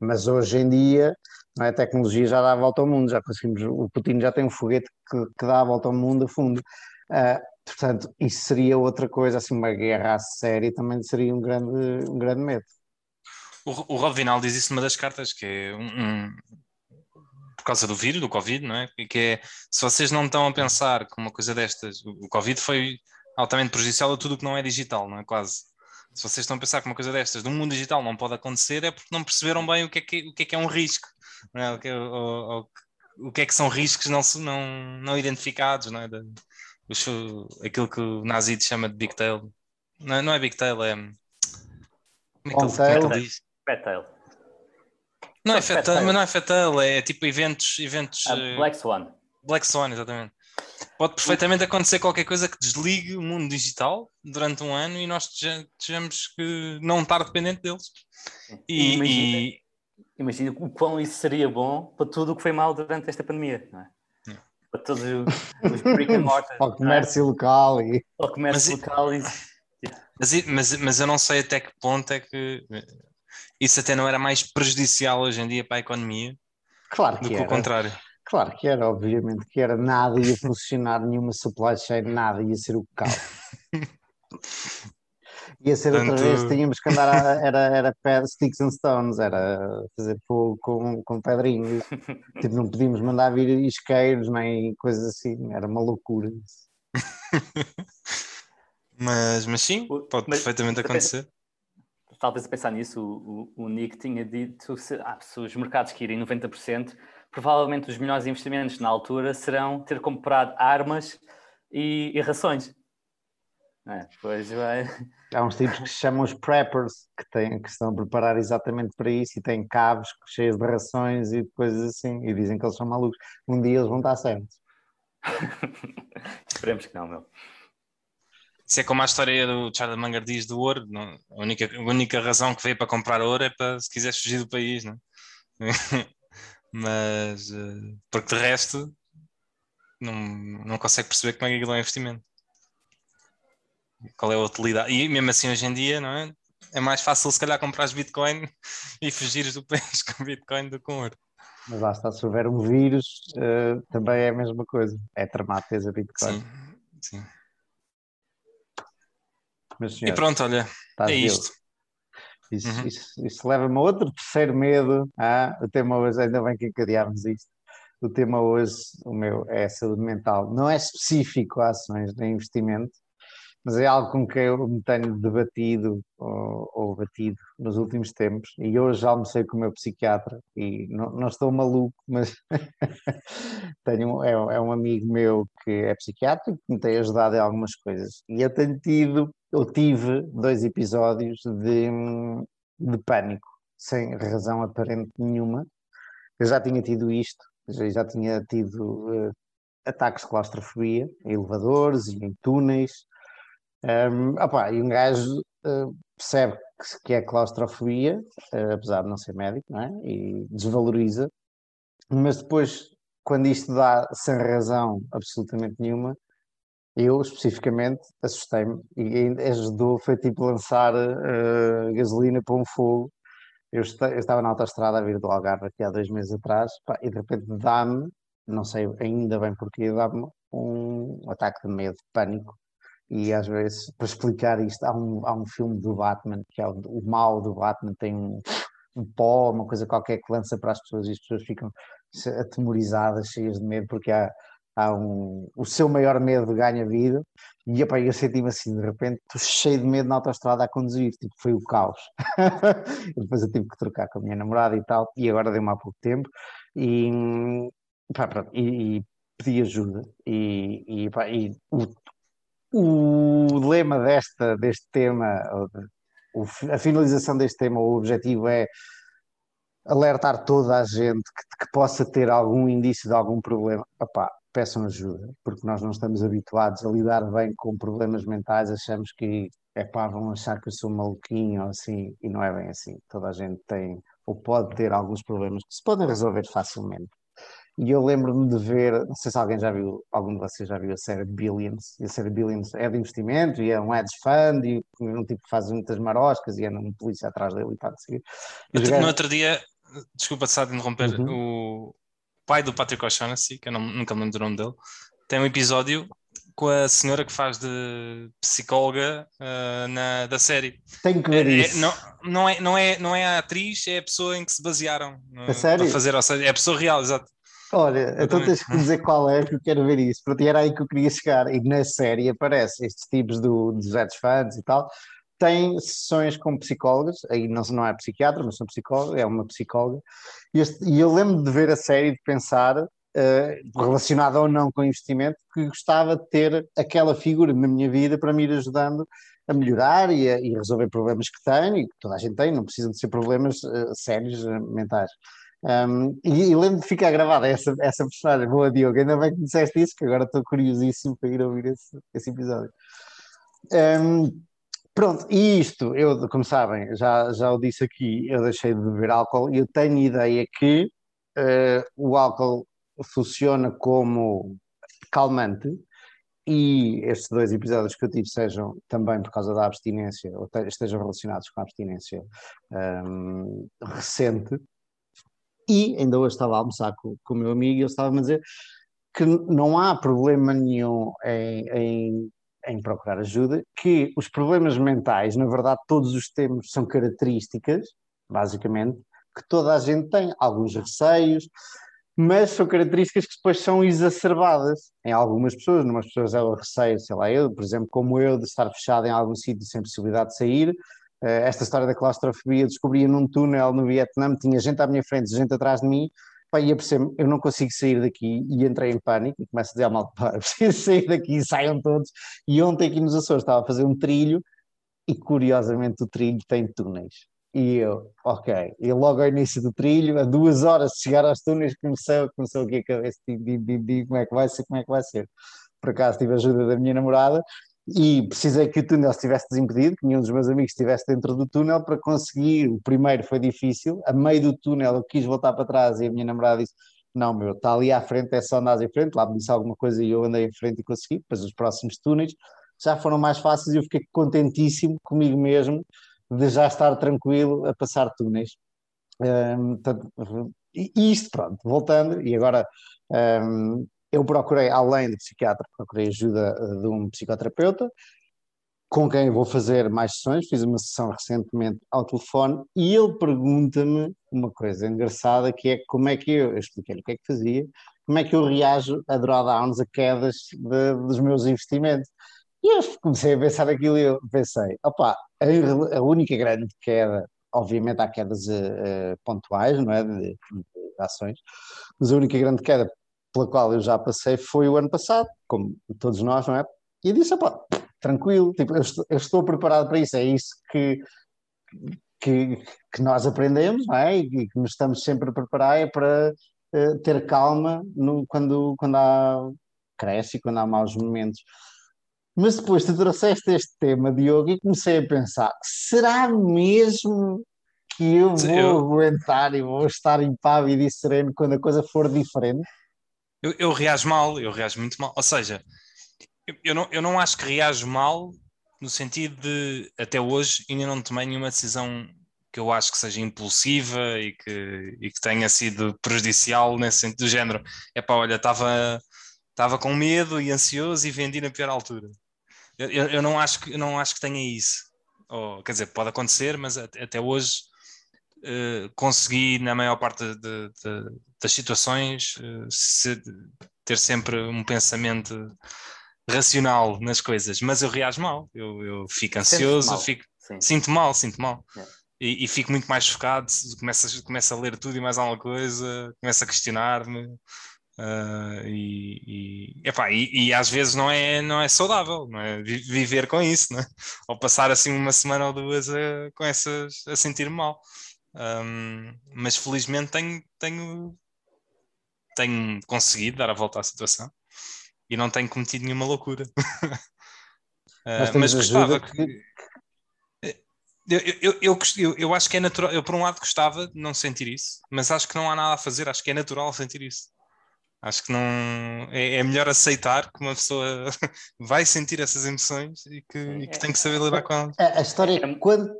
mas hoje em dia é? a tecnologia já dá a volta ao mundo. Já conseguimos, o Putin já tem um foguete que, que dá a volta ao mundo a fundo. Uh, portanto, isso seria outra coisa, assim, uma guerra à série também seria um grande, um grande medo. O, o Rob Vinal diz isso numa das cartas, que é um, um, por causa do vírus, do Covid, não é? Que é, se vocês não estão a pensar que uma coisa destas, o Covid foi altamente prejudicial a tudo o que não é digital, não é? Quase. Se vocês estão a pensar que uma coisa destas, no mundo digital, não pode acontecer, é porque não perceberam bem o que é que, o que, é, que é um risco, é? O, que é, o, o, o que é que são riscos não, não, não identificados, não é? aquilo que o Nazi chama de Big Tail. Não, não é Big Tail, é. Como é que ele, tail. Como é diz? Fat Tail. Não é Fat Tail, mas não é Fat Tail, é tipo eventos. eventos uh, Black Swan. Black Swan, exatamente. Pode perfeitamente acontecer qualquer coisa que desligue o mundo digital durante um ano e nós tejamos que não estar dependente deles. E, imagina, e... imagina o quão isso seria bom para tudo o que foi mal durante esta pandemia, não é? para todos os, brick and mortar. Ao comércio é? local e. Ao comércio mas, local e. Mas, mas, mas eu não sei até que ponto é que isso até não era mais prejudicial hoje em dia para a economia claro que do que era. o contrário. Claro que era, obviamente que era, nada ia funcionar, nenhuma supply chain, nada ia ser o caos. Ia ser outra Tanto... vez, tínhamos que andar, a, era, era pad, sticks and stones, era fazer fogo com, com pedrinhos, tipo, não podíamos mandar vir isqueiros nem coisas assim, era uma loucura mas, mas sim, pode mas, perfeitamente acontecer. Talvez a pensar nisso, o, o, o Nick tinha dito se, ah, se os mercados que irem 90%, provavelmente os melhores investimentos na altura serão ter comprado armas e, e rações. É, pois vai. Há uns tipos que se chamam os preppers, que, têm, que estão a preparar exatamente para isso e têm cabos cheios de rações e coisas assim, e dizem que eles são malucos. Um dia eles vão estar certos. Esperemos que não, meu. Isso é como a história do Charles Munger diz do ouro. Não? A, única, a única razão que veio para comprar ouro é para se quiseres fugir do país, não? É? Mas eh, porque de resto não, não consegue perceber como é que aquilo é um investimento qual é a utilidade. E mesmo assim, hoje em dia, não é? É mais fácil, se calhar, comprar Bitcoin e fugires do país com Bitcoin do que com ouro. Mas lá está, se houver um vírus, uh, também é a mesma coisa. É tramado teres a Bitcoin. Sim, sim. Mas, senhor, e pronto, olha, é isto. Isso, uhum. isso, isso leva-me a outro terceiro medo. Ah, o tema hoje, ainda bem que encadeámos isto. O tema hoje, o meu, é saúde mental. Não é específico a ações de investimento, mas é algo com que eu me tenho debatido ou, ou batido nos últimos tempos. E hoje já almocei com o meu psiquiatra e não, não estou maluco, mas tenho, é, é, um amigo meu que é psiquiatra e que me tem ajudado em algumas coisas. E eu tenho tido, eu tive dois episódios de, de pânico, sem razão aparente nenhuma. Eu já tinha tido isto, já, já tinha tido uh, ataques de claustrofobia em elevadores e em túneis um, opa, e um gajo uh, percebe que, é claustrofobia, uh, apesar de não ser médico, não é? e desvaloriza, mas depois, quando isto dá sem razão absolutamente nenhuma, eu especificamente assustei-me e ajudou, foi tipo lançar uh, gasolina para um fogo. Eu, eu, estava na autostrada a vir do Algarve aqui há dois meses atrás pá, e de repente dá-me, não sei ainda bem porquê, dá-me um ataque de medo, de pânico e às vezes, para explicar isto, há um, há um filme do Batman, que é o, o mal do Batman, tem um, um pó, uma coisa qualquer que lança para as pessoas e as pessoas ficam atemorizadas, cheias de medo, porque há, há um, o seu maior medo ganha vida. E opa, eu senti-me assim, de repente, cheio de medo na autostrada a conduzir, tipo, foi o caos. depois eu tive que trocar com a minha namorada e tal, e agora deu-me há pouco tempo. E, pá, e, e pedi ajuda. E, e, pá, e o, o lema desta, deste tema, a finalização deste tema, o objetivo é alertar toda a gente que, que possa ter algum indício de algum problema. Epá, peçam ajuda, porque nós não estamos habituados a lidar bem com problemas mentais, achamos que é pá, vão achar que eu sou maluquinho ou assim, e não é bem assim. Toda a gente tem ou pode ter alguns problemas que se podem resolver facilmente. E eu lembro-me de ver, não sei se alguém já viu, algum de vocês já viu a série Billions, e a série Billions é de investimento e é um hedge fund e um tipo que faz muitas maroscas e anda um polícia atrás dele e tal. Assim. Eu, No outro dia, desculpa só de interromper, uhum. o pai do Patrick O'Shaughnessy, que eu não, nunca me lembro do nome dele, tem um episódio com a senhora que faz de psicóloga uh, na, da série. Tenho que ver é, é isso. É, não, não, é, não, é, não é a atriz, é a pessoa em que se basearam uh, para fazer, ou seja, é a pessoa real, exato. Olha, então tens que dizer qual é, que eu quero ver isso. Porque era aí que eu queria chegar. E na série aparece estes tipos do, dos funds e tal. Tem sessões com psicólogas, aí não, não é psiquiatra, mas são psicólogas, é uma psicóloga. E, este, e eu lembro de ver a série e de pensar, uh, relacionada ou não com investimento, que gostava de ter aquela figura na minha vida para me ir ajudando a melhorar e, a, e resolver problemas que tenho, e que toda a gente tem, não precisam de ser problemas uh, sérios uh, mentais. Um, e, e lembro de ficar gravada essa, essa personagem. Boa, Diogo, ainda bem que me disseste isso, que agora estou curiosíssimo para ir ouvir esse, esse episódio. Um, pronto, e isto, eu, como sabem, já, já o disse aqui, eu deixei de beber álcool e eu tenho ideia que uh, o álcool funciona como calmante e estes dois episódios que eu tive sejam também por causa da abstinência, ou estejam relacionados com a abstinência um, recente, e ainda hoje estava a almoçar com, com o meu amigo e ele estava a dizer que não há problema nenhum em, em, em, procurar ajuda, que os problemas mentais, na verdade, todos os temos são características, basicamente, que toda a gente tem, alguns receios, mas são características que depois são exacerbadas em algumas pessoas. Numas pessoas é o receio, sei lá, eu, por exemplo, como eu, de estar fechado em algum sítio sem possibilidade de sair, eh, esta história da claustrofobia, descobria num túnel no Vietnã, tinha gente à minha frente, gente atrás de mim, pá, ia perceber, eu não consigo sair daqui, e entrei em pânico, e começo a dizer mal, pá, preciso sair daqui, saiam todos, e ontem aqui nos Açores estava a fazer um trilho, e curiosamente o trilho tem túneis, e eu, ok, e logo ao início do trilho, a duas horas de chegar aos túneis, começou, começou aqui a cabeça, digo, como é que vai ser, como é que vai ser, por acaso tive a ajuda da minha namorada, e precisei que o túnel estivesse desimpedido, que nenhum dos meus amigos estivesse dentro do túnel para conseguir. O primeiro foi difícil, a meio do túnel eu quis voltar para trás e a minha namorada disse: Não, meu, está ali à frente, é só andar em frente. Lá me disse alguma coisa e eu andei em frente e consegui. Depois os próximos túneis já foram mais fáceis e eu fiquei contentíssimo comigo mesmo de já estar tranquilo a passar túneis. Um, e isto, pronto, voltando, e agora um, eu procurei, além de psiquiatra, procurei ajuda eh, de um psicoterapeuta, com quem vou fazer mais sessões. Fiz uma sessão recentemente ao telefone e ele pergunta-me uma coisa engraçada que é como é que eu, eu expliquei-lhe o que é que fazia, como é que eu reajo a drawdowns, a quedas de, dos meus investimentos. E eu comecei a pensar aquilo e eu pensei, opa, a, a única grande queda, obviamente há quedas uh, pontuais, não é, de, de, ações, mas a única grande queda pela qual eu já passei foi o ano passado, como todos nós, não é? E disse, opa, tranquilo, tipo, eu estou, eu estou preparado para isso, é isso que, que, que nós aprendemos, não é? E que nos estamos sempre a preparar é para uh, ter calma no, quando, quando há cresce e quando há maus momentos. Mas depois tu trouxeste este tema, Diogo, e comecei a pensar: será mesmo que eu vou eu... aguentar e vou estar impávido e sereno quando a coisa for diferente? Eu, eu reajo mal, eu reajo muito mal. Ou seja, eu, eu, não, eu não acho que reajo mal no sentido de até hoje ainda não tomei nenhuma decisão que eu acho que seja impulsiva e que, e que tenha sido prejudicial nesse sentido do género. É pá, olha, estava estava com medo e ansioso e vendi na pior altura. Eu, eu, eu, não, acho que, não acho que tenha isso. Ou, quer dizer, pode acontecer, mas até hoje uh, consegui, na maior parte de, de, das situações, uh, se, ter sempre um pensamento racional nas coisas, mas eu reajo mal, eu, eu fico ansioso, mal. Fico, sinto mal, sinto mal. É. E, e, fico muito mais focado, começo, começo a ler tudo e mais alguma coisa, começo a questionar-me. Uh, e, e, epá, e, e, às vezes não é, não é saudável não é? viver com isso, é? ou passar assim uma semana ou duas a, com essas a sentir mal. Um, mas felizmente tenho, tenho, tenho conseguido dar a volta à situação e não tenho cometido nenhuma loucura. uh, mas gostava que. Eu, eu, eu, eu, eu acho que é natural. Eu, por um lado, gostava de não sentir isso, mas acho que não há nada a fazer. Acho que é natural sentir isso. Acho que não é, é, melhor aceitar que uma pessoa vai sentir essas emoções e que, e que tem que saber lidar com elas. A, a história é quando.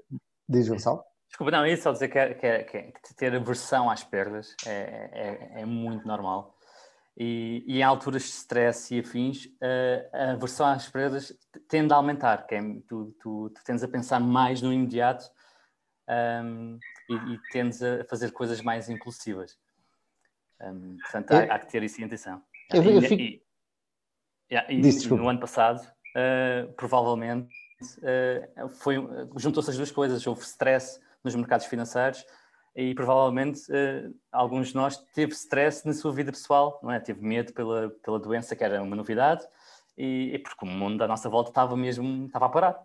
Diz Gonçalo. Desculpa, não, isso só dizer que, é, que, é, que, é, ter aversão às perdas é, é muito normal. E, e, em alturas de stress e afins, a aversão às perdas tende a aumentar, que é, tu, tu, tu tendes a pensar mais no imediato um, e, e tendes a fazer coisas mais impulsivas. Um, portanto, há, há, que ter isso em atenção. Eu, eu fico... e, e, e no ano passado, uh, provavelmente, uh, juntou-se as duas coisas. Houve stress nos mercados financeiros e provavelmente uh, alguns de nós teve stress na sua vida pessoal, não é? Teve medo pela, pela doença que era uma novidade e, e porque o mundo à nossa volta estava mesmo estava a parar.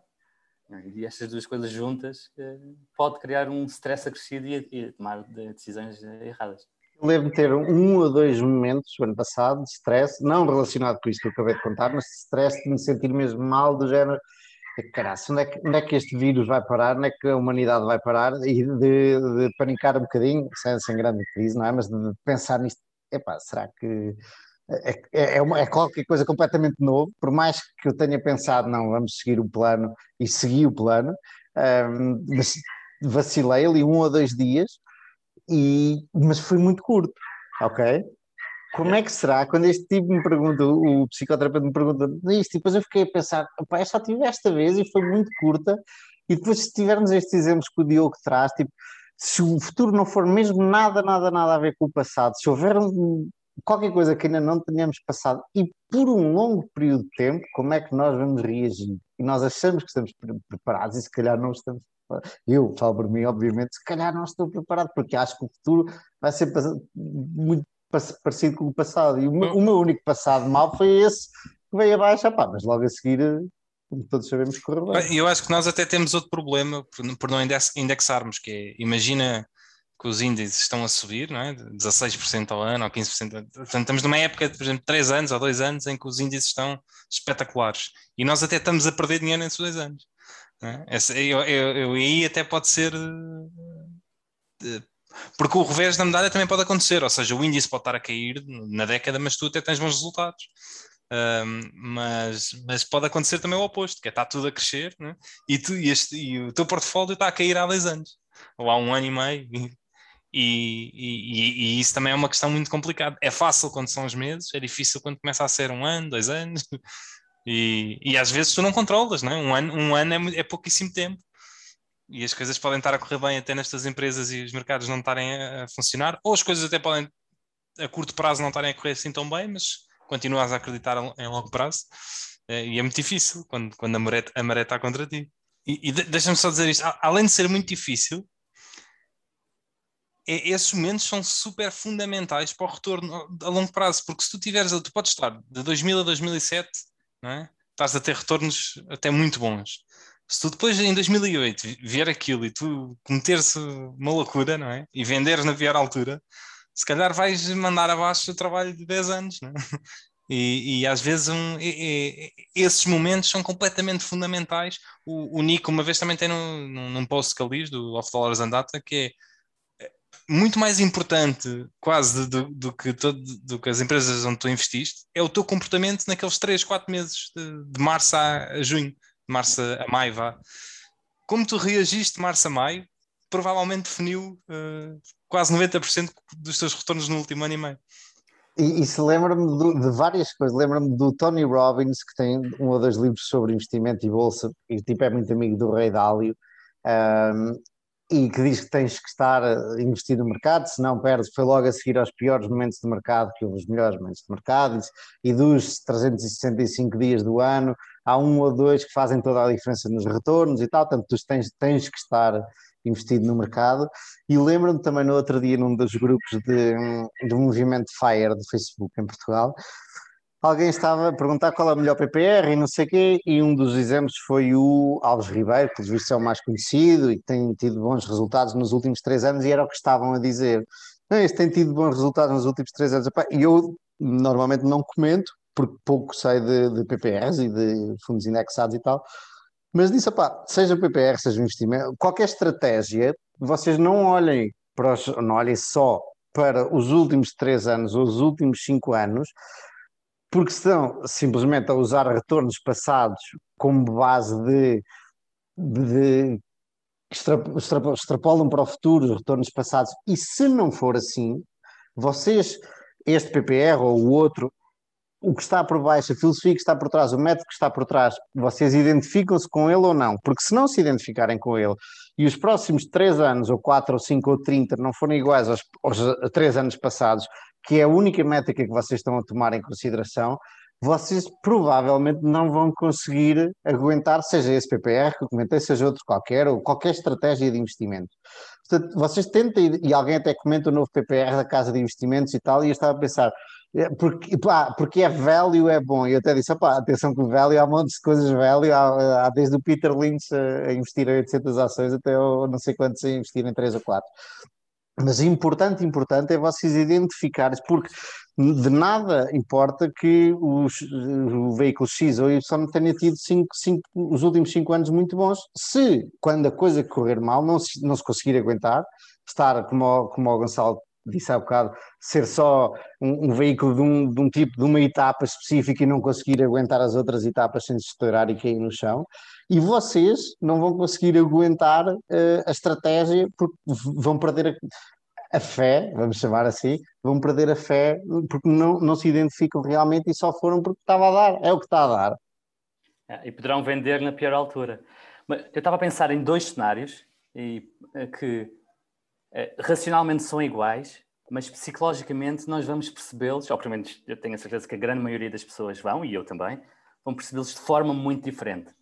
E estas duas coisas juntas uh, pode criar um stress acrescido e, e tomar decisões erradas lembro-me ter um ou dois momentos, o ano passado, de stress, não relacionado com isto que eu acabei de contar, mas de stress de me sentir mesmo mal, do género, caralho, onde é, que, onde é que este vírus vai parar, onde é que a humanidade vai parar, e de, de panicar um bocadinho, sem, sem grande crise, não é? Mas de pensar nisto, epá, será que é, é, é, uma, é, qualquer coisa completamente novo, por mais que eu tenha pensado, não, vamos seguir o plano, e segui o plano, um, vacilei ali um ou dois dias, e, mas foi muito curto, ok? Como é que será quando este tipo me pergunta, o psicoterapeuta me pergunta isto, e depois eu fiquei a pensar, eu só tive esta vez e foi muito curta, e depois se tivermos estes exemplos que o Diogo traz, tipo, se o futuro não for mesmo nada, nada, nada a ver com o passado, se houver qualquer coisa que ainda não tenhamos passado e por um longo período de tempo, como é que nós vamos reagir? E nós achamos que estamos preparados e se calhar não estamos eu falo por mim, obviamente, se calhar não estou preparado, porque acho que o futuro vai ser muito parecido com o passado. E o, meu, o meu único passado mal foi esse que veio abaixo, pá, mas logo a seguir, como todos sabemos, correu bem. Eu acho que nós até temos outro problema por não indexarmos, que é, imagina que os índices estão a subir, não é? 16% ao ano ou 15%. Portanto, estamos numa época de, por exemplo, 3 anos ou 2 anos em que os índices estão espetaculares. E nós até estamos a perder dinheiro nesses 2 anos. Né? Essa, eu, eu, eu, aí até pode ser. Porque o revés da medalha também pode acontecer, ou seja, o índice pode estar a cair na década, mas tu até tens bons resultados. Um, mas, mas pode acontecer também o oposto, que é está tudo a crescer né? e, tu, e, este, e o teu portfólio está a cair há 10 anos, ou há um ano e meio, e, e, e, isso também é uma questão muito complicada. É fácil quando são os meses, é difícil quando começa a ser um ano, dois anos, e, e às vezes tu não controlas, não é? Um ano, um ano é, é pouquíssimo tempo. E as coisas podem estar a correr bem até nestas empresas e os mercados não estarem a, funcionar, ou as coisas até podem a curto prazo não estarem a correr assim tão bem, mas continuas a acreditar em longo prazo. É, e é muito difícil quando, quando a, maré, a maré está contra ti. E, e deixa-me só dizer isto: além de ser muito difícil, é, esses momentos são super fundamentais para o retorno a longo prazo, porque se tu tiveres, tu podes estar de 2000 a 2007, não é? estás a ter retornos até muito bons. Se tu depois em 2008 vier aquilo e tu cometeres uma loucura, não é? E venderes na pior altura, se calhar vais mandar abaixo o trabalho de 10 anos, não é? E, e, às vezes um, e, e, esses momentos são completamente fundamentais. O, o Nico, uma vez também tem num, num post que ele do Off Dollars and Data que é muito mais importante, quase, do, do, que, todo, do que as empresas onde tu investiste, é o teu comportamento naqueles 3, 4 meses de, de março a, junho, de março a maio. Vá. Como tu reagiste março a maio, provavelmente definiu uh, quase 90% dos teus retornos no último ano e meio. E, se lembra-me de várias coisas, lembra-me do Tony Robbins, que tem um ou dois livros sobre investimento e bolsa, e tipo é muito amigo do Rei Dálio, um, e que diz que tens que estar a investir no mercado, se não perdes, foi logo a seguir aos piores momentos de mercado que houve os melhores momentos de mercado, e dos 365 dias do ano, há um ou dois que fazem toda a diferença nos retornos e tal, portanto tu tens, tens que estar investido no mercado. E lembro-me também no outro dia, num dos grupos de, do movimento FIRE do Facebook em Portugal, alguém estava a perguntar qual é o melhor PPR e não sei o quê, e um dos exemplos foi o Alves Ribeiro, que visto é o mais conhecido e tem tido bons resultados nos últimos três anos, e era o que estavam a dizer. Não, este tem tido bons resultados nos últimos três anos. E eu normalmente não comento, porque pouco sei de, de PPRs e de fundos indexados e tal, mas disse, opá, seja PPR, seja investimento, qualquer estratégia, vocês não olhem para os, não olhem só para os últimos três anos ou os últimos cinco anos, porque estão simplesmente a usar retornos passados como base de, de, de extrapolam para o futuro os retornos passados, e se não for assim, vocês, este PPR ou o outro, o que está por baixo, a filosofia que está por trás, o método que está por trás, vocês identificam-se com ele ou não? Porque se não se identificarem com ele e os próximos três anos, ou quatro, ou cinco, ou trinta, não forem iguais aos, aos três anos passados, que é a única métrica que vocês estão a tomar em consideração, vocês provavelmente não vão conseguir aguentar, seja esse PPR que eu comentei, seja outro qualquer, ou qualquer estratégia de investimento. Portanto, vocês tentem, e alguém até comenta o novo PPR da Casa de Investimentos e tal, e eu estava a pensar, porque, pá, porque é velho, é bom. E eu até disse, atenção que velho, há montes de coisas velho, há, há desde o Peter Lynch a, investir em 800 ações até o não sei quantos a investir em 3 ou 4. Mas importante, importante é vocês identificarem, porque de nada importa que os, o veículo X ou Y tenha tido cinco, cinco, os últimos 5 anos muito bons, se quando a coisa correr mal não se, não se conseguir aguentar, estar, como, como o Gonçalo disse há bocado, ser só um, um veículo de um, de um, tipo, de uma etapa específica e não conseguir aguentar as outras etapas sem se estourar e cair no chão. E vocês não vão conseguir aguentar uh, a estratégia porque vão perder a, a, fé, vamos chamar assim, vão perder a fé porque não, não se identificam realmente e só foram porque estava a dar, é o que está a dar. É, e poderão vender na pior altura. Mas eu estava a pensar em dois cenários e, eh, que racionalmente são iguais, mas psicologicamente nós vamos percebê-los, ou pelo menos eu tenho a certeza que a grande maioria das pessoas vão, e eu também, vão percebê-los de forma muito diferente.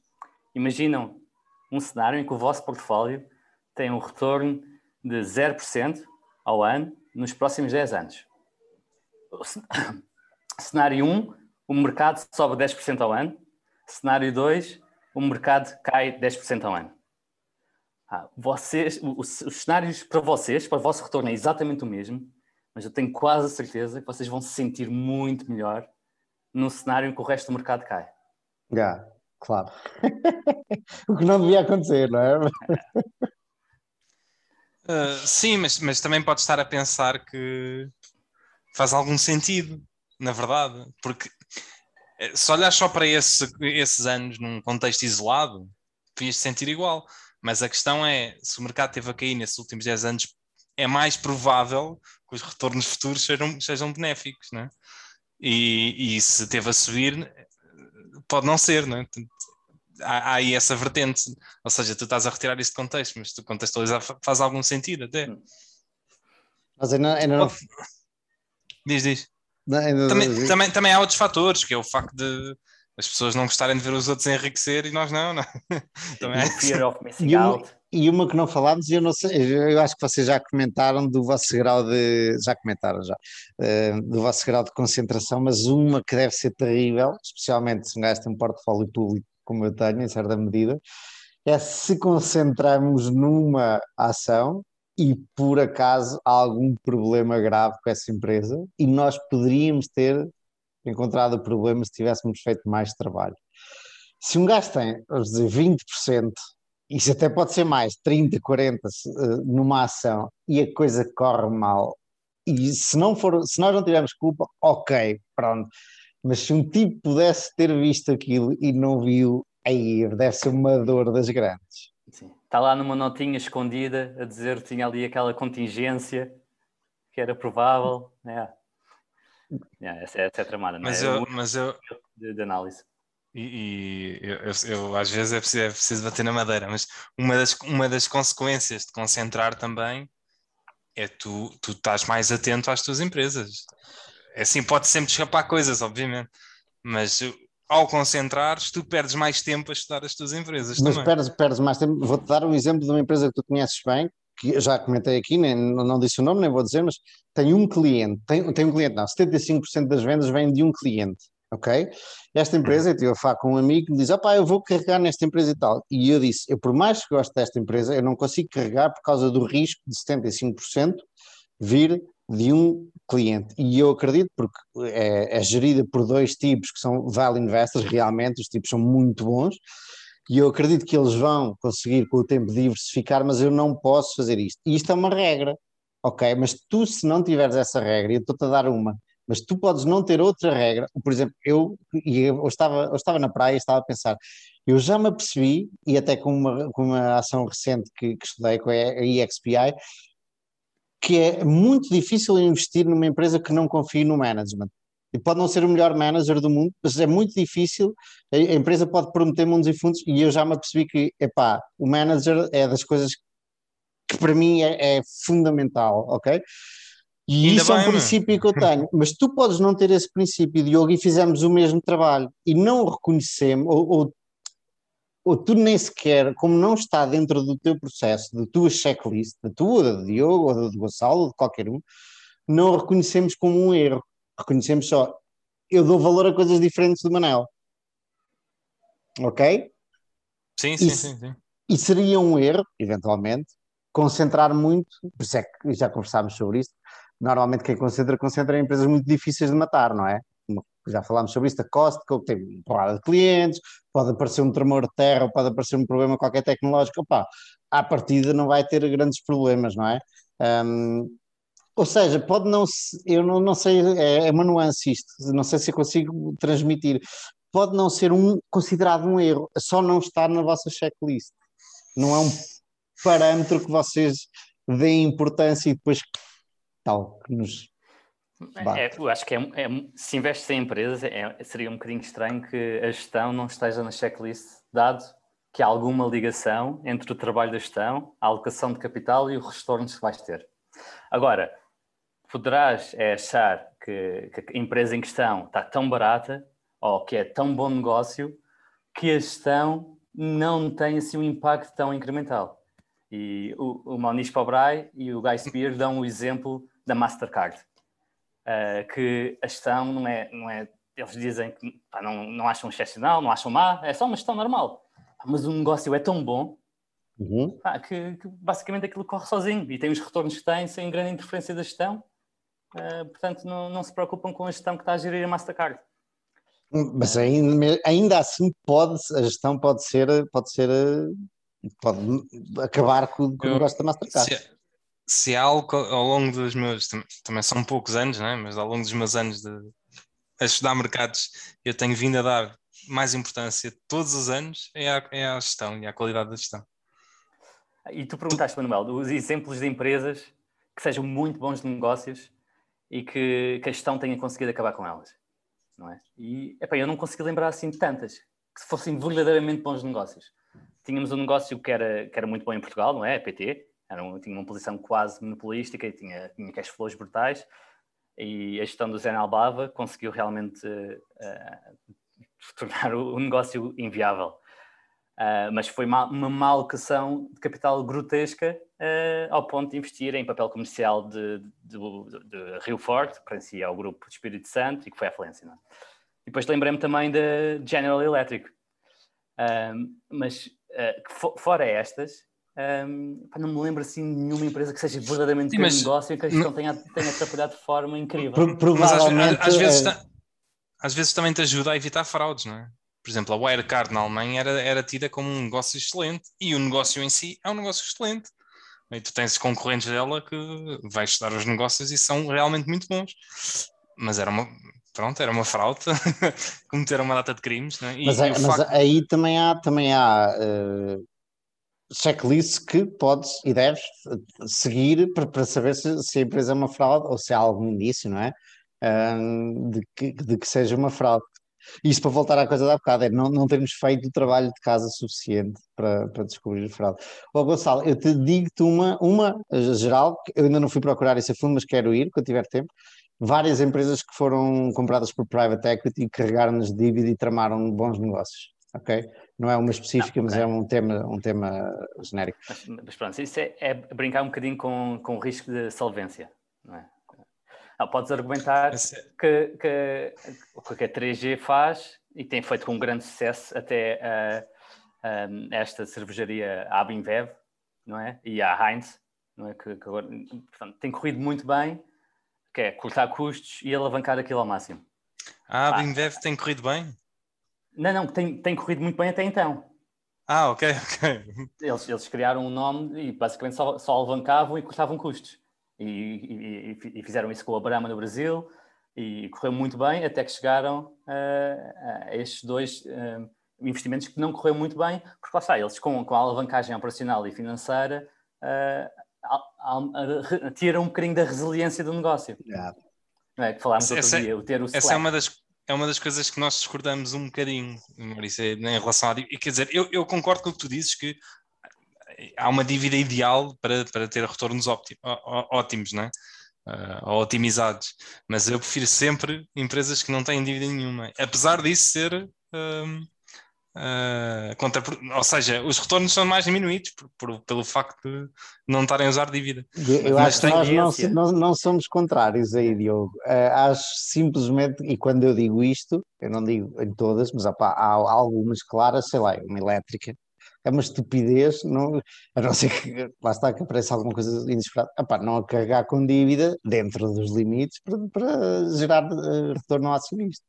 Imaginam um cenário em que o vosso portfólio tem um retorno de 0% ao ano nos próximos 10 anos. Cenário 1, o mercado sobe 10% ao ano. Cenário 2, o mercado cai 10% ao ano. Ah, vocês, os, os, cenários para vocês, para o vosso retorno é exatamente o mesmo, mas eu tenho quase a certeza que vocês vão se sentir muito melhor num cenário em que o resto do mercado cai. Já, yeah, claro. o que não devia acontecer, não é? Uh, sim, mas, mas também pode estar a pensar que faz algum sentido, na verdade, porque eh, se olhar só para esse, esses anos num contexto isolado, devias sentir igual. Mas a questão é, se o mercado teve a cair nesses últimos 10 anos, é mais provável que os retornos futuros sejam, sejam benéficos, né? E, e se teve a subir, pode não ser, né? Há, há aí essa vertente, ou seja, tu estás a retirar isso de contexto, mas tu contextualizar faz algum sentido até. Mas ainda, ainda não... Diz, diz. Não, ainda... Também, também, também há outros fatores, que é o facto de as pessoas não gostarem de ver os outros enriquecer e nós não, não. Também é fear of missing e out. Uma, e uma que não falámos, eu não sei, eu acho que vocês já comentaram do vosso grau de, já comentaram já, uh, do vosso grau de concentração, mas uma que deve ser terrível, especialmente se um gajo tem um portfólio público como eu tenho, em certa medida, é se concentramos numa ação e por acaso há algum problema grave com essa empresa e nós poderíamos ter encontrado o problema se tivéssemos feito mais trabalho. Se um gajo tem, vamos dizer, 20%, isso até pode ser mais, 30, 40 numa ação e a coisa corre mal, e se não for, se nós não tivermos culpa, ok, pronto. Mas se um tipo pudesse ter visto aquilo e não viu, aí deve ser uma dor das grandes. Sim. Está lá numa notinha escondida a dizer que tinha ali aquela contingência que era provável. É. Yeah, essa, essa é a tramada, mas é? Eu, mas eu, de, de análise. E, e eu, eu, eu, às vezes é preciso, é preciso, bater na madeira, mas uma das, uma das consequências de concentrar também é tu, tu estás mais atento às tuas empresas. É assim, pode sempre escapar coisas, obviamente, mas ao concentrares, tu perdes mais tempo a estudar as tuas empresas. Mas também. perdes, perdes mais tempo. Vou-te dar um exemplo de uma empresa que tu conheces bem, que já comentei aqui, nem, não disse o nome, nem vou dizer, mas tem um cliente, tem, tem um cliente, não, 75% das vendas vêm de um cliente, ok? Esta empresa, eu tive a falar com um amigo que me diz, opá, eu vou carregar nesta empresa e tal, e eu disse, eu por mais que goste desta empresa, eu não consigo carregar por causa do risco de 75% vir de um cliente, e eu acredito porque é, é gerida por dois tipos que são value investors, realmente, os tipos são muito bons, e eu acredito que eles vão conseguir com o tempo diversificar, mas eu não posso fazer isto. E isto é uma regra, ok? Mas tu, se não tiveres essa regra, eu estou-te a dar uma, mas tu podes não ter outra regra. Por exemplo, eu, eu, estava, eu estava na praia e estava a pensar, eu já me apercebi, e até com uma, com uma ação recente que, que estudei, com a EXPI, que é muito difícil investir numa empresa que não confie no management e pode não ser o melhor manager do mundo, mas é muito difícil. A, empresa pode prometer mundos e fundos, e eu já me apercebi que, epá, o manager é das coisas que para mim é, é fundamental, ok? E Ainda isso bem, é um princípio que eu tenho, mas tu podes não ter esse princípio, Diogo, e fizemos o mesmo trabalho e não o reconhecemos, ou, ou, ou, tu nem sequer, como não está dentro do teu processo, da tua checklist, da tua, da Diogo, ou da do Gonçalo, ou de qualquer um, não o reconhecemos como um erro reconhecemos só, eu dou valor a coisas diferentes do Manel. Ok? Sim, sim, e, sim, sim. E seria um erro, eventualmente, concentrar muito, por isso é que já conversámos sobre isso, normalmente quem concentra, concentra em empresas muito difíceis de matar, não é? Já falámos sobre isso, a Costco, que tem porrada de clientes, pode aparecer um tremor de terra, pode aparecer um problema qualquer tecnológico, opá, à partida não vai ter grandes problemas, não é? Um, ou seja, pode não eu não, não sei, é, é uma nuance isto, não sei se eu consigo transmitir. Pode não ser um, considerado um erro, só não estar na vossa checklist. Não é um parâmetro que vocês deem importância e depois tal, que nos. É, eu acho que é, é, se investes em empresas, é, seria um bocadinho estranho que a gestão não esteja na checklist, dado que há alguma ligação entre o trabalho da gestão, a alocação de capital e os retornos que vais ter. Agora, poderás é achar que, que, a empresa em questão está tão barata ou que é tão bom negócio que a gestão não tem assim um impacto tão incremental. E o, o Moniz Pobray e o Guy Spears dão o exemplo da Mastercard, uh, que a gestão não é, não é eles dizem que pá, não, não acham excepcional, não acham má, é só uma gestão normal. Mas o negócio é tão bom uhum. pá, que, que, basicamente aquilo corre sozinho e tem os retornos que tem sem grande interferência da gestão Uh, portanto, não, não, se preocupam com a gestão que está a gerir a Mastercard. Mas ainda, ainda assim pode, a gestão pode ser, pode ser, pode acabar com, com o negócio da Mastercard. Se, se há algo ao longo dos meus, também são poucos anos, não é? mas ao longo dos meus anos de, a estudar mercados, eu tenho vindo a dar mais importância todos os anos é à, é à gestão e à qualidade da gestão. E tu perguntaste, Manuel, os exemplos de empresas que sejam muito bons de negócios e que, que a gestão tenha conseguido acabar com elas. Não é? E epá, eu não consegui lembrar assim de tantas que fossem verdadeiramente bons negócios. Tínhamos um negócio que era, que era muito bom em Portugal, não é? A PT, era um, tinha uma posição quase monopolística tinha, tinha cash flows brutais. E a gestão do Zé Albava conseguiu realmente uh, tornar o, o negócio inviável. Uh, mas foi uma, uma alocação de capital grotesca uh, ao ponto de investir em papel comercial de, de, de, de Rio Forte, que pertencia ao grupo de Espírito Santo e que foi à falência. É? E depois lembrei-me também da General Electric. Uh, mas fora estas, um, não me lembro assim de nenhuma empresa que seja verdadeiramente Sim, mas, negócio e que a gestão tenha, tenha trabalhado de forma incrível. Provavelmente, às, às, vezes, é... às vezes também te ajuda a evitar fraudes, não é? Por exemplo, a Wirecard na Alemanha era, era tida como um negócio excelente e o negócio em si é um negócio excelente. E tu tens concorrentes dela que vais estudar os negócios e são realmente muito bons. Mas era uma, pronto, era uma fraude, cometeram uma data de crimes. É? e, mas, é, mas facto... aí também há, também há uh, checklists que podes e deves seguir para, para saber se, se, a empresa é uma fraude ou se há algum indício, não é? Um, de, que, de que seja uma fraude. Isto para voltar à coisa da bocada, é não, não termos feito o trabalho de casa suficiente para, para descobrir a fraude. Ó Gonçalo, eu te digo-te uma, uma geral, eu ainda não fui procurar esse fundo, mas quero ir quando tiver tempo. Várias empresas que foram compradas por private equity carregaram-nos de dívida e tramaram bons negócios ok? Não é uma específica, não, okay. mas é um tema, um tema genérico. Mas, mas pronto, isso é, é, brincar um bocadinho com, com o risco de solvência, não é? Não, podes argumentar que, que, o que a 3G faz e tem feito com grande sucesso até a, a esta cervejaria a Abinvev, não é? E a Heinz, não é? Que, que agora, portanto, tem corrido muito bem, que é cortar custos e alavancar aquilo ao máximo. A Abinvev tem corrido bem? Não, não, tem, tem corrido muito bem até então. Ah, ok, ok. Eles, eles criaram um nome e basicamente só, só alavancavam e cortavam custos. E, e, e, fizeram isso com a Brahma no Brasil e correu muito bem até que chegaram uh, a estes dois uh, investimentos que não correu muito bem, porque lá está, eles com, com a alavancagem operacional e financeira uh, tiram um bocadinho da resiliência do negócio. Yeah. Não é? Que falámos essa, outro dia, o ter o Essa é uma das é uma das coisas que nós discordamos um bocadinho, Maurício, é em relação a. Quer dizer, eu, eu concordo com o que tu dizes que há uma dívida ideal para, para ter retornos óptimos, ótimos, não é? Uh, otimizados, mas eu prefiro sempre empresas que não têm dívida nenhuma, apesar disso ser uh, Uh, contra, ou seja, os retornos são mais diminuídos por, por, pelo facto de não estarem a usar dívida. Eu Mas acho que nós não, não, não, somos contrários aí, Diogo. Uh, acho simplesmente, e quando eu digo isto, eu não digo em todas, mas opa, há algumas claras, sei lá, uma elétrica. É uma estupidez, não, a não ser que lá está que apareça alguma coisa inesperada, opa, não a carregar com dívida dentro dos limites para, para gerar uh, retorno ao acionista.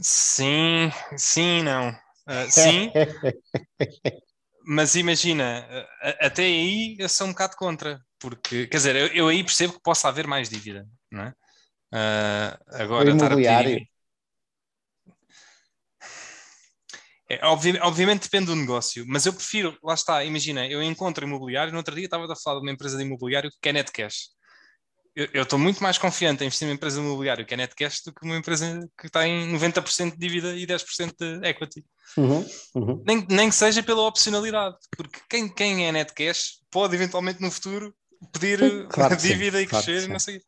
Sim, sim, não. Uh, sim, mas imagina, até aí eu sou um bocado contra, porque, quer dizer, eu, eu aí percebo que possa haver mais dívida, não é? Uh, agora, estar a pedir... É, obvi obviamente depende do negócio, mas eu prefiro, lá está, imagina, eu encontro imobiliário, no outro dia estava a falar de uma empresa de imobiliário que é Netcash eu estou muito mais confiante em investir numa empresa imobiliária que é Netcash do que uma empresa que está em 90% de dívida e 10% de equity. Uhum, uhum. Nem, nem que seja pela opcionalidade, porque quem, quem é Netcash pode eventualmente no futuro pedir claro dívida sim, e crescer, claro não sei.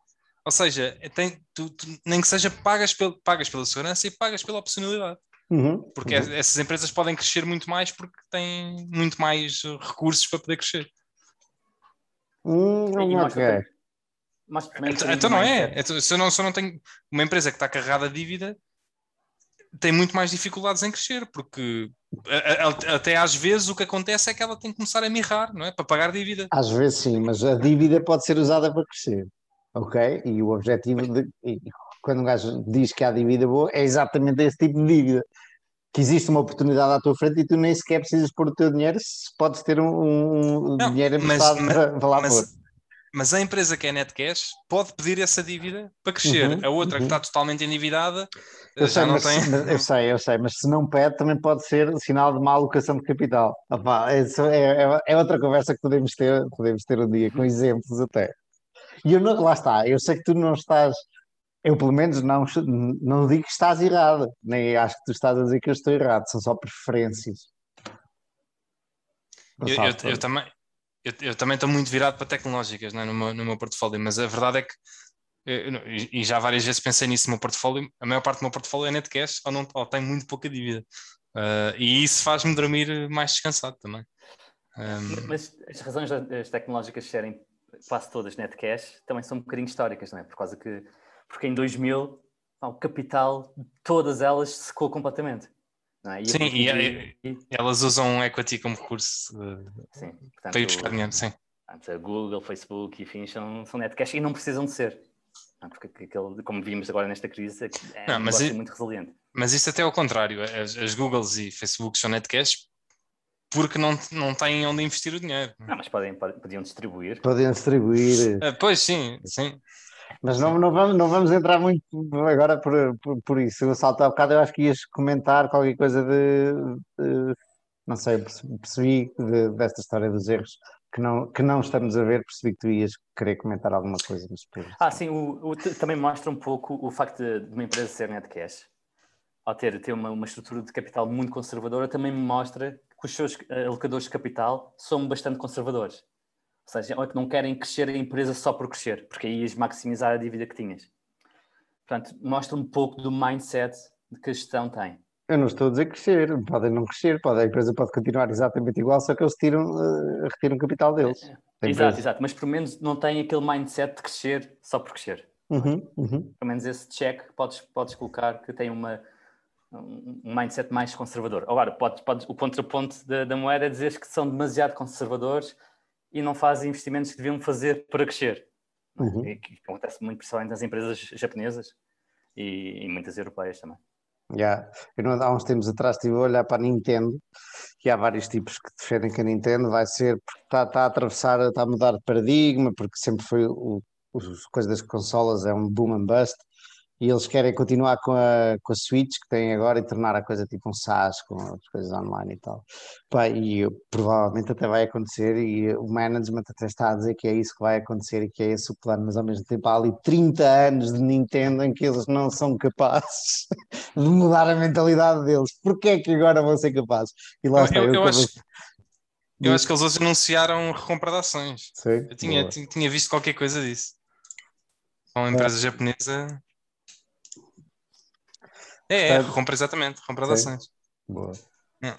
Ou seja, tem, tu, tu, nem que seja pagas, pel, pagas pela segurança e pagas pela opcionalidade. Uhum, porque uhum. essas empresas podem crescer muito mais porque têm muito mais recursos para poder crescer. Hum, okay. Mas então, então não é. Então, se, eu não, se eu não tenho uma empresa que está carregada de dívida, tem muito mais dificuldades em crescer, porque até às vezes o que acontece é que ela tem que começar a mirrar, não é? Para pagar dívida. Às vezes sim, mas a dívida pode ser usada para crescer, ok? E o objetivo, de, quando um gajo diz que há dívida boa, é exatamente esse tipo de dívida. Que existe uma oportunidade à tua frente e tu nem sequer precisas pôr o teu dinheiro se podes ter um, um não, dinheiro emprestado mas, para, para lá mas, pôr mas a empresa que é Netcash pode pedir essa dívida para crescer. Uhum, a outra uhum. que está totalmente endividada eu já sei, não mas, tem. Mas, eu sei, eu sei, mas se não pede também pode ser sinal de má alocação de capital. Opa, é, é, é, outra conversa que podemos ter, podemos ter um dia com exemplos até. E eu não, lá está, eu sei que tu não estás, eu pelo menos não, não digo que estás errado, nem acho que tu estás a dizer que eu estou errado, são só preferências. Eu, eu, eu, também, eu, eu também estou muito virado para tecnológicas né, no, meu, no meu portfólio, mas a verdade é que e, e já várias vezes pensei nisso no meu portfólio. A maior parte do meu portfólio é net cash ou, não, ou tem muito pouca dívida. Uh, e isso faz-me dormir mais descansado também. Um... Mas as razões das tecnológicas serem quase todas net cash também são um bocadinho históricas, não é? Por causa que, porque em 2000 o capital de todas elas secou completamente. É? E sim, e, e, elas usam equity como recurso sim, portanto, para ir buscar dinheiro, sim. A Google, Facebook e fins são, são net cash e não precisam de ser. Porque aquele, como vimos agora nesta crise, é não, um mas muito resiliente. Mas isso até ao contrário. As, as Googles e Facebook são net cash porque não, não têm onde investir o dinheiro. Não, mas podem, podiam distribuir. Podiam distribuir. Uh, pois sim, sim. Mas não, não, vamos, não vamos entrar muito agora por, por, por isso. Eu salto há bocado, eu acho que ias comentar qualquer coisa de, de não sei, percebi de, desta história dos erros que não, que não estamos a ver, percebi que tu ias querer comentar alguma coisa. Mas ah, sim, o, o, também mostra um pouco o facto de, de uma empresa ser net cash, ao ter, ter uma, uma estrutura de capital muito conservadora, também mostra que os seus eh, alocadores de capital são bastante conservadores. Ou seja, ou que não querem crescer a empresa só por crescer, porque aí ias maximizar a dívida que tinhas. Portanto, mostra um pouco do mindset que a gestão tem. Eu não estou a dizer crescer, podem não crescer, pode, a empresa pode continuar exatamente igual, só que eles tiram, uh, retiram o capital deles. É, exato, exato, mas pelo menos não tem aquele mindset de crescer só por crescer. Uhum, uhum. Pelo menos esse check podes, podes colocar que tem uma, um mindset mais conservador. Agora, pode, pode, o contraponto da, da moeda é dizer que são demasiado conservadores e não fazem investimentos que deviam fazer para crescer. Uhum. E que acontece muito principalmente nas empresas japonesas e, e muitas europeias também. Yeah. Eu não, há uns tempos atrás estive a olhar para a Nintendo e há vários tipos que defendem que a Nintendo vai ser porque está, está a atravessar, está a mudar de paradigma, porque sempre foi o, as coisas das consolas é um boom and bust e eles querem continuar com a, com a Switch que têm agora e tornar a coisa tipo um SaaS com as coisas online e tal. Pá, e provavelmente até vai acontecer e o management até está a dizer que é isso que vai acontecer e que é esse o plano, mas ao mesmo tempo há ali 30 anos de Nintendo em que eles não são capazes de mudar a mentalidade deles. Porquê é que agora vão ser capazes? E lá está, eu, eu, eu acho... Eu acho que eles hoje anunciaram recompra de ações. Sim, eu tinha, tinha visto qualquer coisa disso. Uma empresa é. japonesa é, é, compra exatamente, compra de ações. Boa. É.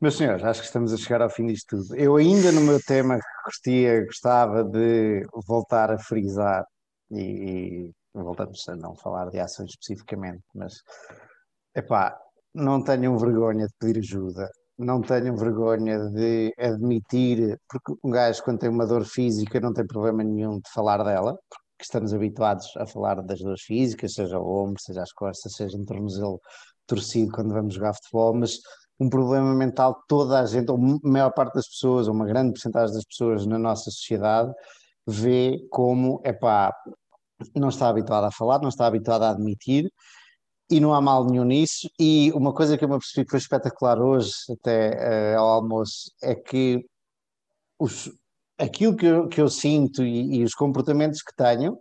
Meus senhores, acho que estamos a chegar ao fim disto tudo. Eu ainda no meu tema gostia, gostava de voltar a frisar e, e voltamos a não falar de ações especificamente, mas epá, não tenham vergonha de pedir ajuda, não tenham vergonha de admitir, porque um gajo quando tem uma dor física não tem problema nenhum de falar dela, que estamos habituados a falar das duas físicas, seja o ombro, seja as costas, seja um tornozelo torcido quando vamos jogar futebol, mas um problema mental toda a gente, ou a maior parte das pessoas, ou uma grande porcentagem das pessoas na nossa sociedade, vê como, é pá, não está habituada a falar, não está habituada a admitir, e não há mal nenhum nisso. E uma coisa que eu me apercebi que foi espetacular hoje, até uh, ao almoço, é que os, aquilo que eu, que eu sinto e, e, os comportamentos que tenho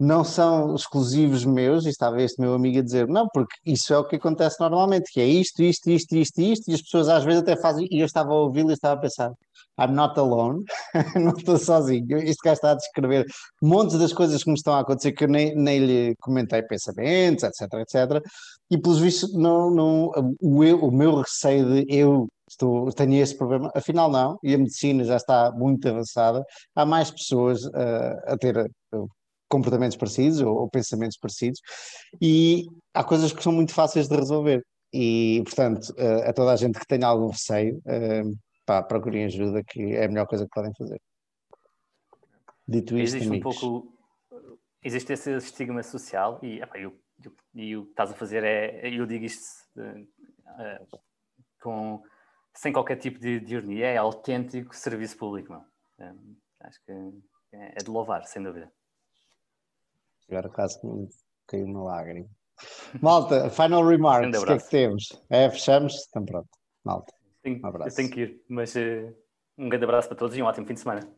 não são exclusivos meus, e estava este meu amigo a dizer, não, porque isso é o que acontece normalmente, que é isto, isto, isto, isto, isto, e as pessoas às vezes até fazem, e eu estava a ouvi-lo e estava a pensar, I'm not alone, não estou sozinho, este gajo está a descrever montes das coisas que me estão a acontecer que eu nem, nem lhe comentei pensamentos, etc, etc, e pelos vistos não, não, o, eu, o meu receio de eu estou, tenho esse problema. Afinal, não, e a medicina já está muito avançada. Há mais pessoas uh, a ter uh, comportamentos parecidos ou, ou, pensamentos parecidos, e há coisas que são muito fáceis de resolver. E, portanto, uh, a toda a gente que tenha algum receio, pá, procurem ajuda, que é a melhor coisa que podem fazer. Dito isto, existe amigos. um pouco, existe esse estigma social, e, epá, eu, eu, e o que estás a fazer é, eu digo isto com sem qualquer tipo de, de ironia, é autêntico serviço público. É, acho que é, é de louvar, sem dúvida. Agora quase que caiu uma lágrima. Malta, final remarks, o que é que temos? É, fechamos? Então pronto, malta. Tenho, um abraço. Eu tenho que ir, mas uh, um grande abraço para todos e um ótimo fim de semana.